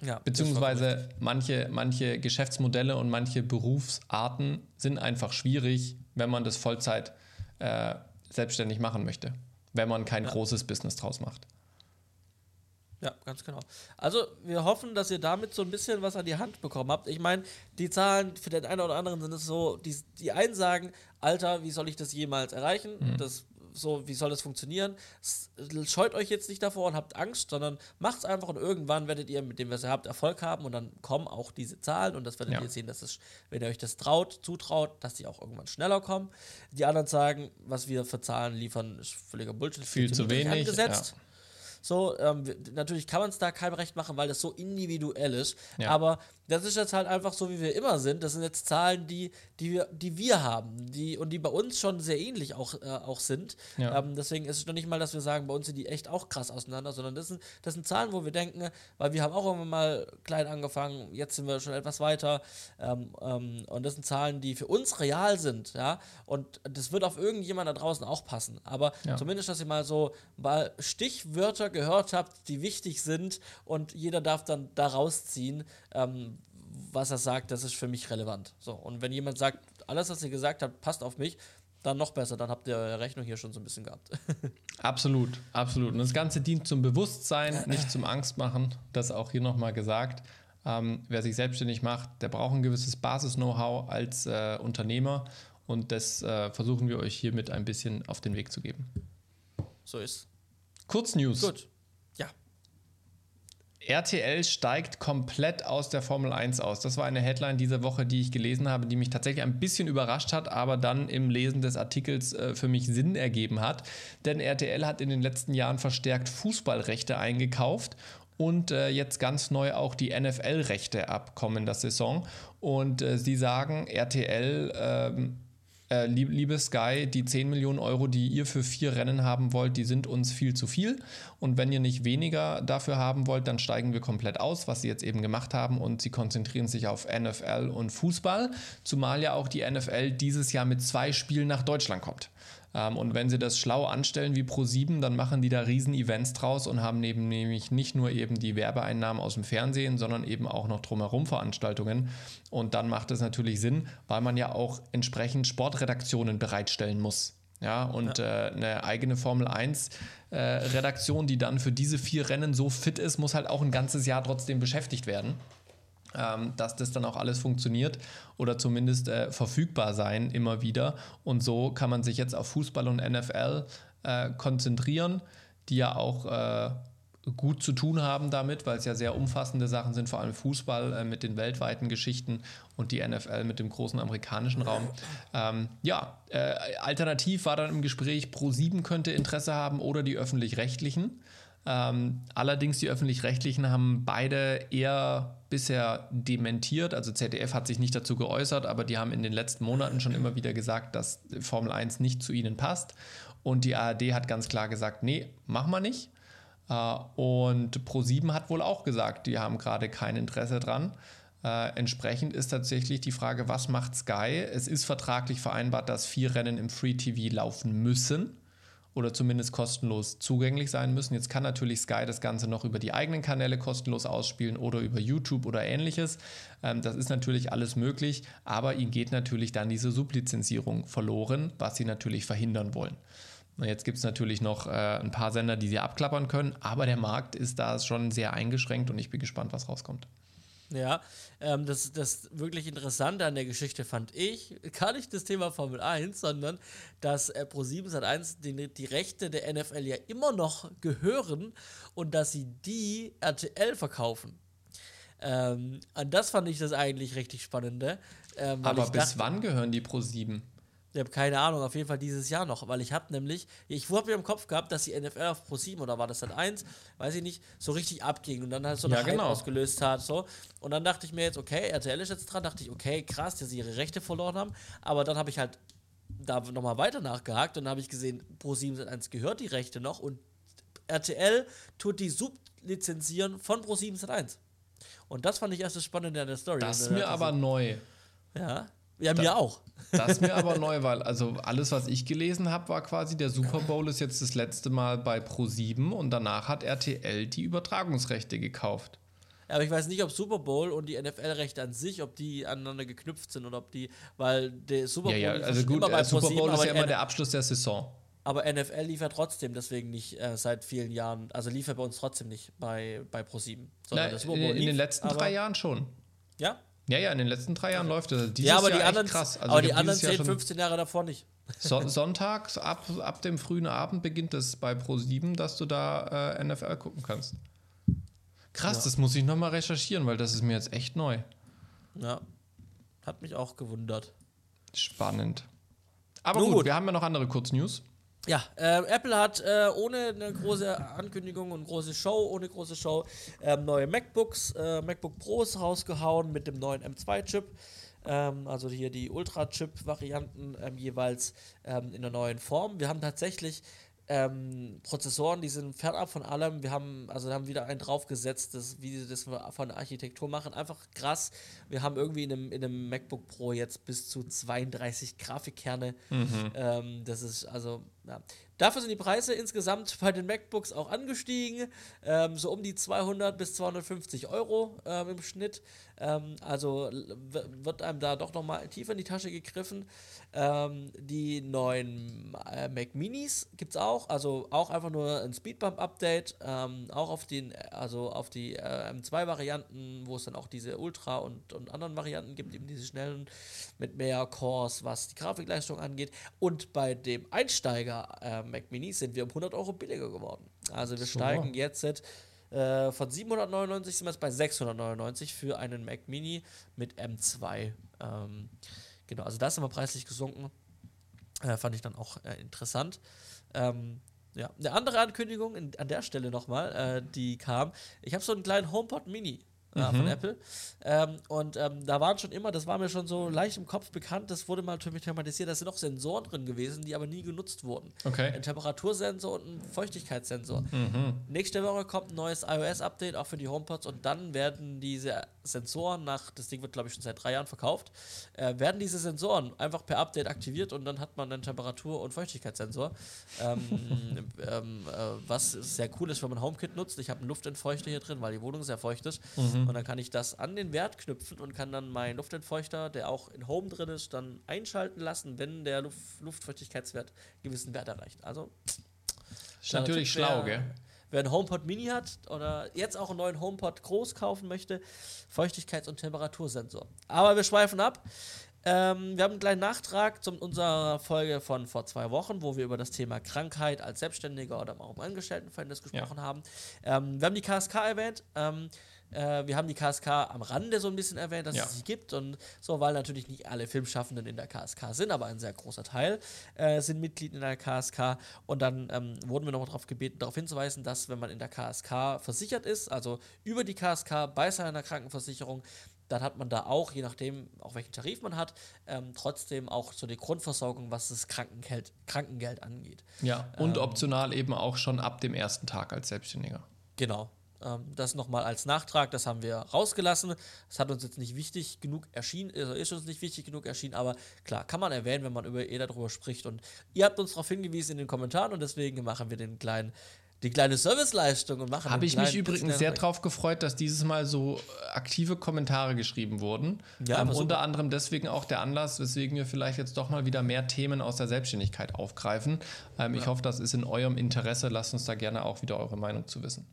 Ja, Beziehungsweise manche, manche Geschäftsmodelle und manche Berufsarten sind einfach schwierig, wenn man das Vollzeit äh, selbstständig machen möchte wenn man kein ja. großes Business draus macht. Ja, ganz genau. Also wir hoffen, dass ihr damit so ein bisschen was an die Hand bekommen habt. Ich meine, die Zahlen für den einen oder anderen sind es so, die, die einen sagen, Alter, wie soll ich das jemals erreichen? Mhm. Das so, wie soll das funktionieren? Scheut euch jetzt nicht davor und habt Angst, sondern macht es einfach und irgendwann werdet ihr mit dem, was ihr habt, Erfolg haben und dann kommen auch diese Zahlen und das werdet ja. ihr sehen, dass es, wenn ihr euch das traut, zutraut, dass die auch irgendwann schneller kommen. Die anderen sagen, was wir für Zahlen liefern, ist völliger Bullshit. Viel zu wenig. Angesetzt. Ja. So, ähm, natürlich kann man es da keinem recht machen, weil das so individuell ist. Ja. Aber das ist jetzt halt einfach so, wie wir immer sind. Das sind jetzt Zahlen, die, die, wir, die wir haben die, und die bei uns schon sehr ähnlich auch, äh, auch sind. Ja. Ähm, deswegen ist es noch nicht mal, dass wir sagen, bei uns sind die echt auch krass auseinander, sondern das sind, das sind Zahlen, wo wir denken, weil wir haben auch irgendwann mal klein angefangen, jetzt sind wir schon etwas weiter. Ähm, ähm, und das sind Zahlen, die für uns real sind. Ja? Und das wird auf irgendjemand da draußen auch passen. Aber ja. zumindest, dass ihr mal so mal Stichwörter gehört habt, die wichtig sind und jeder darf dann daraus ziehen, ähm, was er sagt, das ist für mich relevant. So, und wenn jemand sagt, alles, was ihr gesagt habt, passt auf mich, dann noch besser, dann habt ihr eure Rechnung hier schon so ein bisschen gehabt. absolut, absolut. Und das Ganze dient zum Bewusstsein, nicht zum Angstmachen. Das auch hier nochmal gesagt. Ähm, wer sich selbstständig macht, der braucht ein gewisses Basis-Know-how als äh, Unternehmer. Und das äh, versuchen wir euch hiermit ein bisschen auf den Weg zu geben. So ist. Kurznews. Gut. RTL steigt komplett aus der Formel 1 aus. Das war eine Headline diese Woche, die ich gelesen habe, die mich tatsächlich ein bisschen überrascht hat, aber dann im Lesen des Artikels äh, für mich Sinn ergeben hat. Denn RTL hat in den letzten Jahren verstärkt Fußballrechte eingekauft und äh, jetzt ganz neu auch die NFL-Rechte ab kommender Saison. Und äh, sie sagen, RTL ähm, äh, liebe Sky, die 10 Millionen Euro, die ihr für vier Rennen haben wollt, die sind uns viel zu viel. Und wenn ihr nicht weniger dafür haben wollt, dann steigen wir komplett aus, was sie jetzt eben gemacht haben. Und sie konzentrieren sich auf NFL und Fußball, zumal ja auch die NFL dieses Jahr mit zwei Spielen nach Deutschland kommt. Ähm, und wenn sie das schlau anstellen wie Pro7, dann machen die da riesen Events draus und haben neben nämlich nicht nur eben die Werbeeinnahmen aus dem Fernsehen, sondern eben auch noch drumherum Veranstaltungen. Und dann macht es natürlich Sinn, weil man ja auch entsprechend Sportredaktionen bereitstellen muss. Ja, und ja. Äh, eine eigene Formel 1 äh, Redaktion, die dann für diese vier Rennen so fit ist, muss halt auch ein ganzes Jahr trotzdem beschäftigt werden ähm, dass das dann auch alles funktioniert oder zumindest äh, verfügbar sein immer wieder. Und so kann man sich jetzt auf Fußball und NFL äh, konzentrieren, die ja auch äh, gut zu tun haben damit, weil es ja sehr umfassende Sachen sind, vor allem Fußball äh, mit den weltweiten Geschichten und die NFL mit dem großen amerikanischen Raum. Ähm, ja, äh, alternativ war dann im Gespräch, Pro7 könnte Interesse haben oder die öffentlich-rechtlichen. Ähm, allerdings die öffentlich-rechtlichen haben beide eher bisher dementiert. Also ZDF hat sich nicht dazu geäußert, aber die haben in den letzten Monaten schon immer wieder gesagt, dass Formel 1 nicht zu ihnen passt. Und die ARD hat ganz klar gesagt, nee, machen wir nicht. Äh, und Pro7 hat wohl auch gesagt, die haben gerade kein Interesse dran. Äh, entsprechend ist tatsächlich die Frage, was macht Sky? Es ist vertraglich vereinbart, dass vier Rennen im Free TV laufen müssen oder zumindest kostenlos zugänglich sein müssen. Jetzt kann natürlich Sky das Ganze noch über die eigenen Kanäle kostenlos ausspielen oder über YouTube oder ähnliches. Ähm, das ist natürlich alles möglich, aber ihnen geht natürlich dann diese Sublizenzierung verloren, was sie natürlich verhindern wollen. Jetzt gibt es natürlich noch äh, ein paar Sender, die sie abklappern können, aber der Markt ist da schon sehr eingeschränkt und ich bin gespannt, was rauskommt. Ja, ähm, das, das wirklich Interessante an der Geschichte fand ich, gar nicht das Thema Formel 1, sondern dass äh, Pro7 Sat1 die, die Rechte der NFL ja immer noch gehören und dass sie die RTL verkaufen. Ähm, und das fand ich das eigentlich richtig Spannende. Ähm, Aber bis dachte, wann gehören die Pro7? Ich habe keine Ahnung, auf jeden Fall dieses Jahr noch, weil ich habe nämlich, ich habe mir im Kopf gehabt, dass die NFL auf Pro 7 oder war das dann 1, weiß ich nicht, so richtig abging und dann halt so eine ja, genau. ausgelöst hat. So. Und dann dachte ich mir jetzt, okay, RTL ist jetzt dran, dachte ich, okay, krass, dass sie ihre Rechte verloren haben. Aber dann habe ich halt da nochmal weiter nachgehakt und dann habe ich gesehen, Pro 7 1 gehört die Rechte noch und RTL tut die Sublizenzieren von Pro 7 1. Und das fand ich erst das Spannende an der Story. Das ist mir aber so, neu. Ja. Ja, mir da, auch. Das ist mir aber neu, weil also alles, was ich gelesen habe, war quasi, der Super Bowl ist jetzt das letzte Mal bei Pro7 und danach hat RTL die Übertragungsrechte gekauft. Ja, aber ich weiß nicht, ob Super Bowl und die NFL-Rechte an sich, ob die aneinander geknüpft sind oder ob die, weil der Super Bowl ja, ja, also gut, äh, Super Bowl ist ja immer der Abschluss der Saison. Aber NFL liefert trotzdem deswegen nicht äh, seit vielen Jahren, also liefert bei uns trotzdem nicht bei, bei Pro7. Sondern in, in den letzten drei Jahren schon. Ja? Ja, ja, in den letzten drei Jahren läuft das. Dieses ja, aber die Jahr anderen, krass. Also aber die anderen 10, 15 Jahre davor nicht. So, sonntags ab, ab dem frühen Abend beginnt es bei Pro7, dass du da äh, NFL gucken kannst. Krass, ja. das muss ich nochmal recherchieren, weil das ist mir jetzt echt neu. Ja, hat mich auch gewundert. Spannend. Aber gut, gut, wir haben ja noch andere Kurznews. Ja, äh, Apple hat äh, ohne eine große Ankündigung und große Show, ohne große Show, äh, neue MacBooks, äh, MacBook Pros rausgehauen mit dem neuen M2-Chip. Ähm, also hier die Ultra-Chip-Varianten ähm, jeweils ähm, in der neuen Form. Wir haben tatsächlich ähm, Prozessoren, die sind fernab von allem. Wir haben also haben wieder einen draufgesetzt, das, wie sie das von der Architektur machen. Einfach krass. Wir haben irgendwie in einem, in einem MacBook Pro jetzt bis zu 32 Grafikkerne. Mhm. Ähm, das ist also, ja. Dafür sind die Preise insgesamt bei den MacBooks auch angestiegen, ähm, so um die 200 bis 250 Euro ähm, im Schnitt. Ähm, also wird einem da doch nochmal tiefer in die Tasche gegriffen. Ähm, die neuen äh, Mac Minis gibt es auch, also auch einfach nur ein Speedbump-Update, ähm, auch auf den, also auf die äh, M2-Varianten, wo es dann auch diese Ultra und, und anderen Varianten gibt, eben diese schnellen mit mehr Cores, was die Grafikleistung angeht. Und bei dem Einsteiger äh, Mac Minis sind wir um 100 Euro billiger geworden. Also wir so. steigen jetzt äh, von 799 sind wir jetzt bei 699 für einen Mac Mini mit M2. Ähm, Genau, also da ist immer preislich gesunken. Äh, fand ich dann auch äh, interessant. Ähm, ja, eine andere Ankündigung in, an der Stelle nochmal, äh, die kam. Ich habe so einen kleinen HomePod Mini äh, mhm. von Apple. Ähm, und ähm, da waren schon immer, das war mir schon so leicht im Kopf bekannt, das wurde mal für mich thematisiert, da sind noch Sensoren drin gewesen, die aber nie genutzt wurden. Okay. Ein Temperatursensor und ein Feuchtigkeitssensor. Mhm. Nächste Woche kommt ein neues iOS-Update, auch für die HomePods, und dann werden diese Sensoren nach, das Ding wird glaube ich schon seit drei Jahren verkauft, äh, werden diese Sensoren einfach per Update aktiviert und dann hat man einen Temperatur- und Feuchtigkeitssensor. ähm, ähm, äh, was sehr cool ist, wenn man HomeKit nutzt. Ich habe einen Luftentfeuchter hier drin, weil die Wohnung sehr feucht ist. Mhm. Und dann kann ich das an den Wert knüpfen und kann dann meinen Luftentfeuchter, der auch in Home drin ist, dann einschalten lassen, wenn der Luft Luftfeuchtigkeitswert einen gewissen Wert erreicht. Also ist natürlich schlau, gell? Wer einen HomePod Mini hat oder jetzt auch einen neuen HomePod Groß kaufen möchte, Feuchtigkeits- und Temperatursensor. Aber wir schweifen ab. Ähm, wir haben einen kleinen Nachtrag zu unserer Folge von vor zwei Wochen, wo wir über das Thema Krankheit als Selbstständiger oder auch im Angestelltenverhältnis gesprochen ja. haben. Ähm, wir haben die KSK erwähnt. Ähm, äh, wir haben die KSK am Rande so ein bisschen erwähnt, dass ja. es sie gibt und so, weil natürlich nicht alle Filmschaffenden in der KSK sind, aber ein sehr großer Teil äh, sind Mitglied in der KSK. Und dann ähm, wurden wir noch darauf gebeten, darauf hinzuweisen, dass wenn man in der KSK versichert ist, also über die KSK bei seiner Krankenversicherung, dann hat man da auch, je nachdem, auch welchen Tarif man hat, ähm, trotzdem auch so die Grundversorgung, was das Krankengeld, Krankengeld angeht. Ja, und ähm, optional eben auch schon ab dem ersten Tag als Selbstständiger. Genau, das nochmal als Nachtrag, das haben wir rausgelassen. Das hat uns jetzt nicht wichtig genug erschienen, also ist uns nicht wichtig genug erschienen, aber klar, kann man erwähnen, wenn man über eh darüber spricht. Und ihr habt uns darauf hingewiesen in den Kommentaren und deswegen machen wir den kleinen die kleine Serviceleistung und machen. Habe ich mich übrigens sehr darauf gefreut, dass dieses Mal so aktive Kommentare geschrieben wurden. Ja, ähm, unter anderem deswegen auch der Anlass, weswegen wir vielleicht jetzt doch mal wieder mehr Themen aus der Selbstständigkeit aufgreifen. Ähm, ja. Ich hoffe, das ist in eurem Interesse. Lasst uns da gerne auch wieder eure Meinung zu wissen.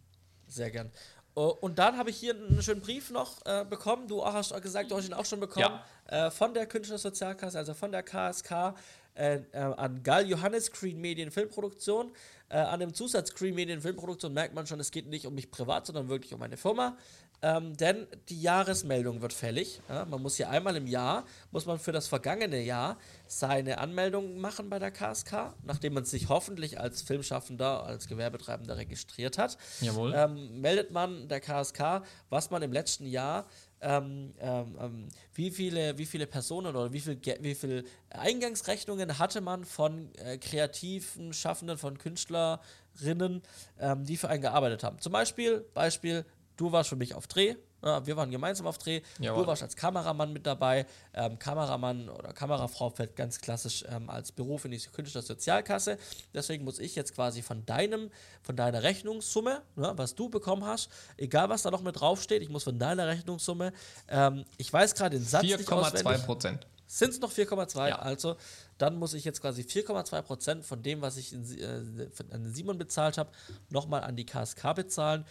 Sehr gern. Oh, und dann habe ich hier einen schönen Brief noch äh, bekommen. Du hast gesagt, du hast ihn auch schon bekommen. Ja. Äh, von der Künstlersozialkasse, also von der KSK, äh, äh, an Gal Johannes Green Medien Filmproduktion. Äh, an dem Zusatz Green Medien Filmproduktion merkt man schon, es geht nicht um mich privat, sondern wirklich um meine Firma. Ähm, denn die Jahresmeldung wird fällig. Ja, man muss hier einmal im Jahr, muss man für das vergangene Jahr seine Anmeldung machen bei der KSK, nachdem man sich hoffentlich als Filmschaffender, als Gewerbetreibender registriert hat. Jawohl. Ähm, meldet man der KSK, was man im letzten Jahr ähm, ähm, ähm, wie, viele, wie viele Personen oder wie viele wie viel Eingangsrechnungen hatte man von äh, kreativen Schaffenden, von Künstlerinnen, ähm, die für einen gearbeitet haben. Zum Beispiel, Beispiel Du warst für mich auf Dreh. Ja, wir waren gemeinsam auf Dreh. Jawohl. Du warst als Kameramann mit dabei. Ähm, Kameramann oder Kamerafrau fällt ganz klassisch ähm, als Beruf in die Künstlersozialkasse. Deswegen muss ich jetzt quasi von deinem, von deiner Rechnungssumme, ne, was du bekommen hast, egal was da noch mit draufsteht, ich muss von deiner Rechnungssumme, ähm, ich weiß gerade den Satz 4,2 Prozent. Sind es noch 4,2? Ja. Also, dann muss ich jetzt quasi 4,2 Prozent von dem, was ich in, äh, an Simon bezahlt habe, nochmal an die KSK bezahlen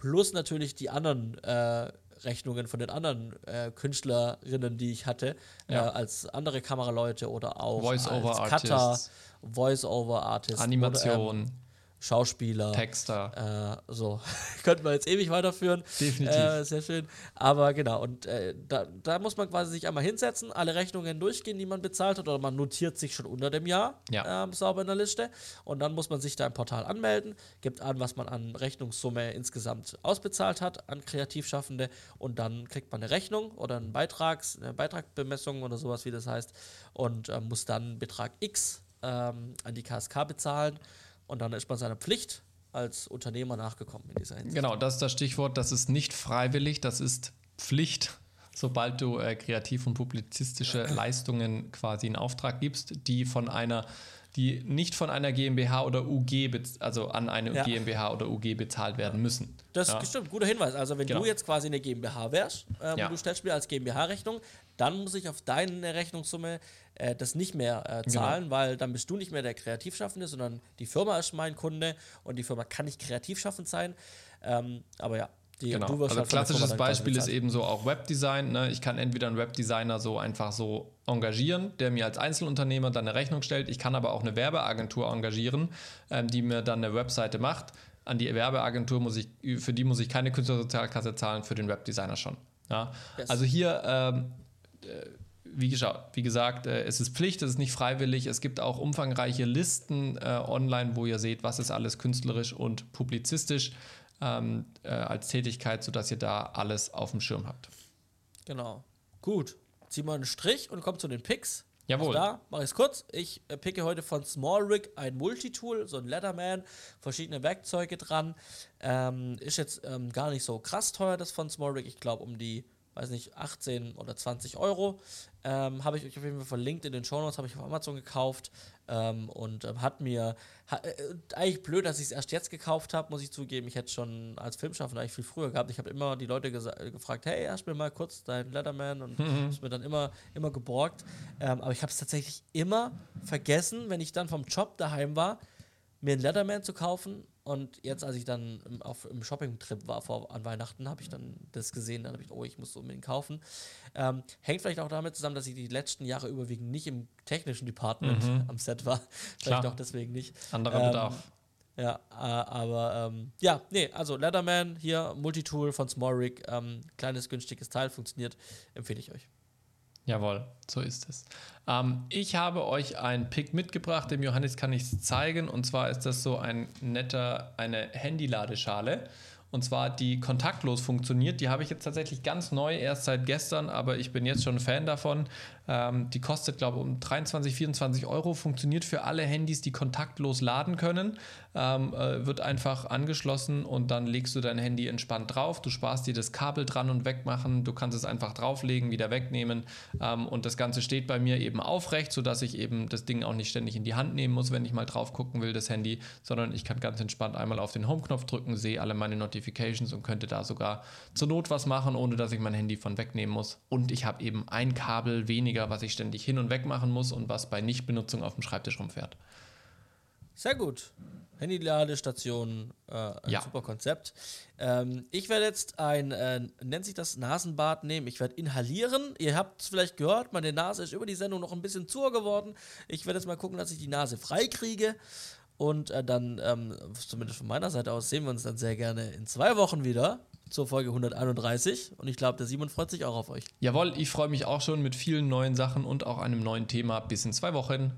plus natürlich die anderen äh, Rechnungen von den anderen äh, Künstlerinnen, die ich hatte, Ja. äh, als andere Kameraleute oder auch Voice-over als Cutter. Voice-over-Artist, Animation, oder, ähm, Schauspieler. Texter. Äh, so, könnten wir jetzt ewig weiterführen. Definitiv. Äh, sehr schön. Aber genau, und äh, da, da muss man quasi sich einmal hinsetzen, alle Rechnungen durchgehen, die man bezahlt hat, oder man notiert sich schon unter dem Jahr Ja. ähm, sauber in der Liste. Und dann muss man sich da im Portal anmelden, gibt an, was man an Rechnungssumme insgesamt ausbezahlt hat an Kreativschaffende und dann kriegt man eine Rechnung oder einen Beitrags, eine Beitragsbemessung oder sowas, wie das heißt, und äh, muss dann Betrag X ähm, an die KSK bezahlen. Und dann ist man seiner Pflicht als Unternehmer nachgekommen in dieser Hinsicht. Genau, das ist das Stichwort. Das ist nicht freiwillig, das ist Pflicht, sobald du äh, kreativ und publizistische Leistungen quasi in Auftrag gibst, die von einer, die nicht von einer GmbH oder UG, also an eine Ja. GmbH oder UG bezahlt werden müssen. Das ja. ist stimmt, guter Hinweis. Also wenn Genau. du jetzt quasi eine GmbH wärst ähm, Ja. und du stellst mir als GmbH-Rechnung, dann muss ich auf deine Rechnungssumme äh, das nicht mehr äh, Genau. zahlen, weil dann bist du nicht mehr der Kreativschaffende, sondern die Firma ist mein Kunde und die Firma kann nicht kreativschaffend sein. Ähm, aber ja, die, Genau. Also halt klassisches Beispiel ist eben so auch Webdesign. Ne? Ich kann entweder einen Webdesigner so einfach so engagieren, der mir als Einzelunternehmer dann eine Rechnung stellt. Ich kann aber auch eine Werbeagentur engagieren, ähm, die mir dann eine Webseite macht. An die Werbeagentur muss ich, für die muss ich keine Künstlersozialkasse zahlen, für den Webdesigner schon. Ja? Yes. Also hier ähm, wie, gesagt, äh, es ist Pflicht, es ist nicht freiwillig. Es gibt auch umfangreiche Listen äh, online, wo ihr seht, was ist alles künstlerisch und publizistisch ähm, äh, als Tätigkeit, sodass ihr da alles auf dem Schirm habt. Genau. Gut. Ziehen wir einen Strich und kommen zu den Picks. Jawohl. Auch da mache ich es kurz. Ich äh, picke heute von Small Rig ein Multitool, so ein Leatherman, verschiedene Werkzeuge dran. Ähm, ist jetzt ähm, gar nicht so krass teuer, das von Small Rig. Ich glaube um die, weiß nicht, 18 oder 20 Euro. Ähm, habe ich euch auf jeden Fall verlinkt in den Shownotes, habe ich auf Amazon gekauft ähm, und ähm, hat mir, ha, äh, eigentlich blöd, dass ich es erst jetzt gekauft habe, muss ich zugeben. Ich hätte es schon als Filmschaffender eigentlich viel früher gehabt. Ich habe immer die Leute äh, gefragt, hey, hast mir mal kurz dein Leatherman und ist mir dann immer, immer geborgt. Ähm, aber ich habe es tatsächlich immer vergessen, wenn ich dann vom Job daheim war, mir einen Leatherman zu kaufen. Und jetzt, als ich dann im, auf, im Shopping-Trip war vor, an Weihnachten, habe ich dann das gesehen. Dann habe ich, oh, ich muss unbedingt kaufen. Ähm, hängt vielleicht auch damit zusammen, dass ich die letzten Jahre überwiegend nicht im technischen Department am Set war. Vielleicht Klar. auch deswegen nicht. Anderer Ähm, Bedarf. Ja, äh, aber ähm, ja, nee, also Leatherman hier, Multitool von Smallrig, ähm, kleines, günstiges Teil, funktioniert, empfehle ich euch. Jawohl, so ist es. Ähm, ich habe euch ein Pick mitgebracht, dem Johannes kann ich es zeigen. Und zwar ist das so ein netter, eine Handyladeschale. Und zwar die kontaktlos funktioniert. Die habe ich jetzt tatsächlich ganz neu, erst seit gestern, aber ich bin jetzt schon Fan davon. Ähm, die kostet, glaube ich, um 23, 24 Euro. Funktioniert für alle Handys, die kontaktlos laden können. Ähm, äh, wird einfach angeschlossen und dann legst du dein Handy entspannt drauf. Du sparst dir das Kabel dran und wegmachen. Du kannst es einfach drauflegen, wieder wegnehmen. Ähm, und das Ganze steht bei mir eben aufrecht, sodass ich eben das Ding auch nicht ständig in die Hand nehmen muss, wenn ich mal drauf gucken will, das Handy, sondern ich kann ganz entspannt einmal auf den Home-Knopf drücken, sehe alle meine Notifications und könnte da sogar zur Not was machen, ohne dass ich mein Handy von wegnehmen muss. Und ich habe eben ein Kabel weniger, was ich ständig hin und weg machen muss und was bei Nichtbenutzung auf dem Schreibtisch rumfährt. Sehr gut. Handy-Ladestation, äh, ein Ja. super Konzept. Ähm, ich werde jetzt ein, äh, nennt sich das Nasenbad nehmen. Ich werde inhalieren. Ihr habt es vielleicht gehört, meine Nase ist über die Sendung noch ein bisschen zuer geworden. Ich werde jetzt mal gucken, dass ich die Nase frei kriege. Und äh, dann, ähm, zumindest von meiner Seite aus, sehen wir uns dann sehr gerne in zwei Wochen wieder zur Folge 131. Und ich glaube, der Simon freut sich auch auf euch. Jawohl, ich freue mich auch schon mit vielen neuen Sachen und auch einem neuen Thema. Bis in zwei Wochen.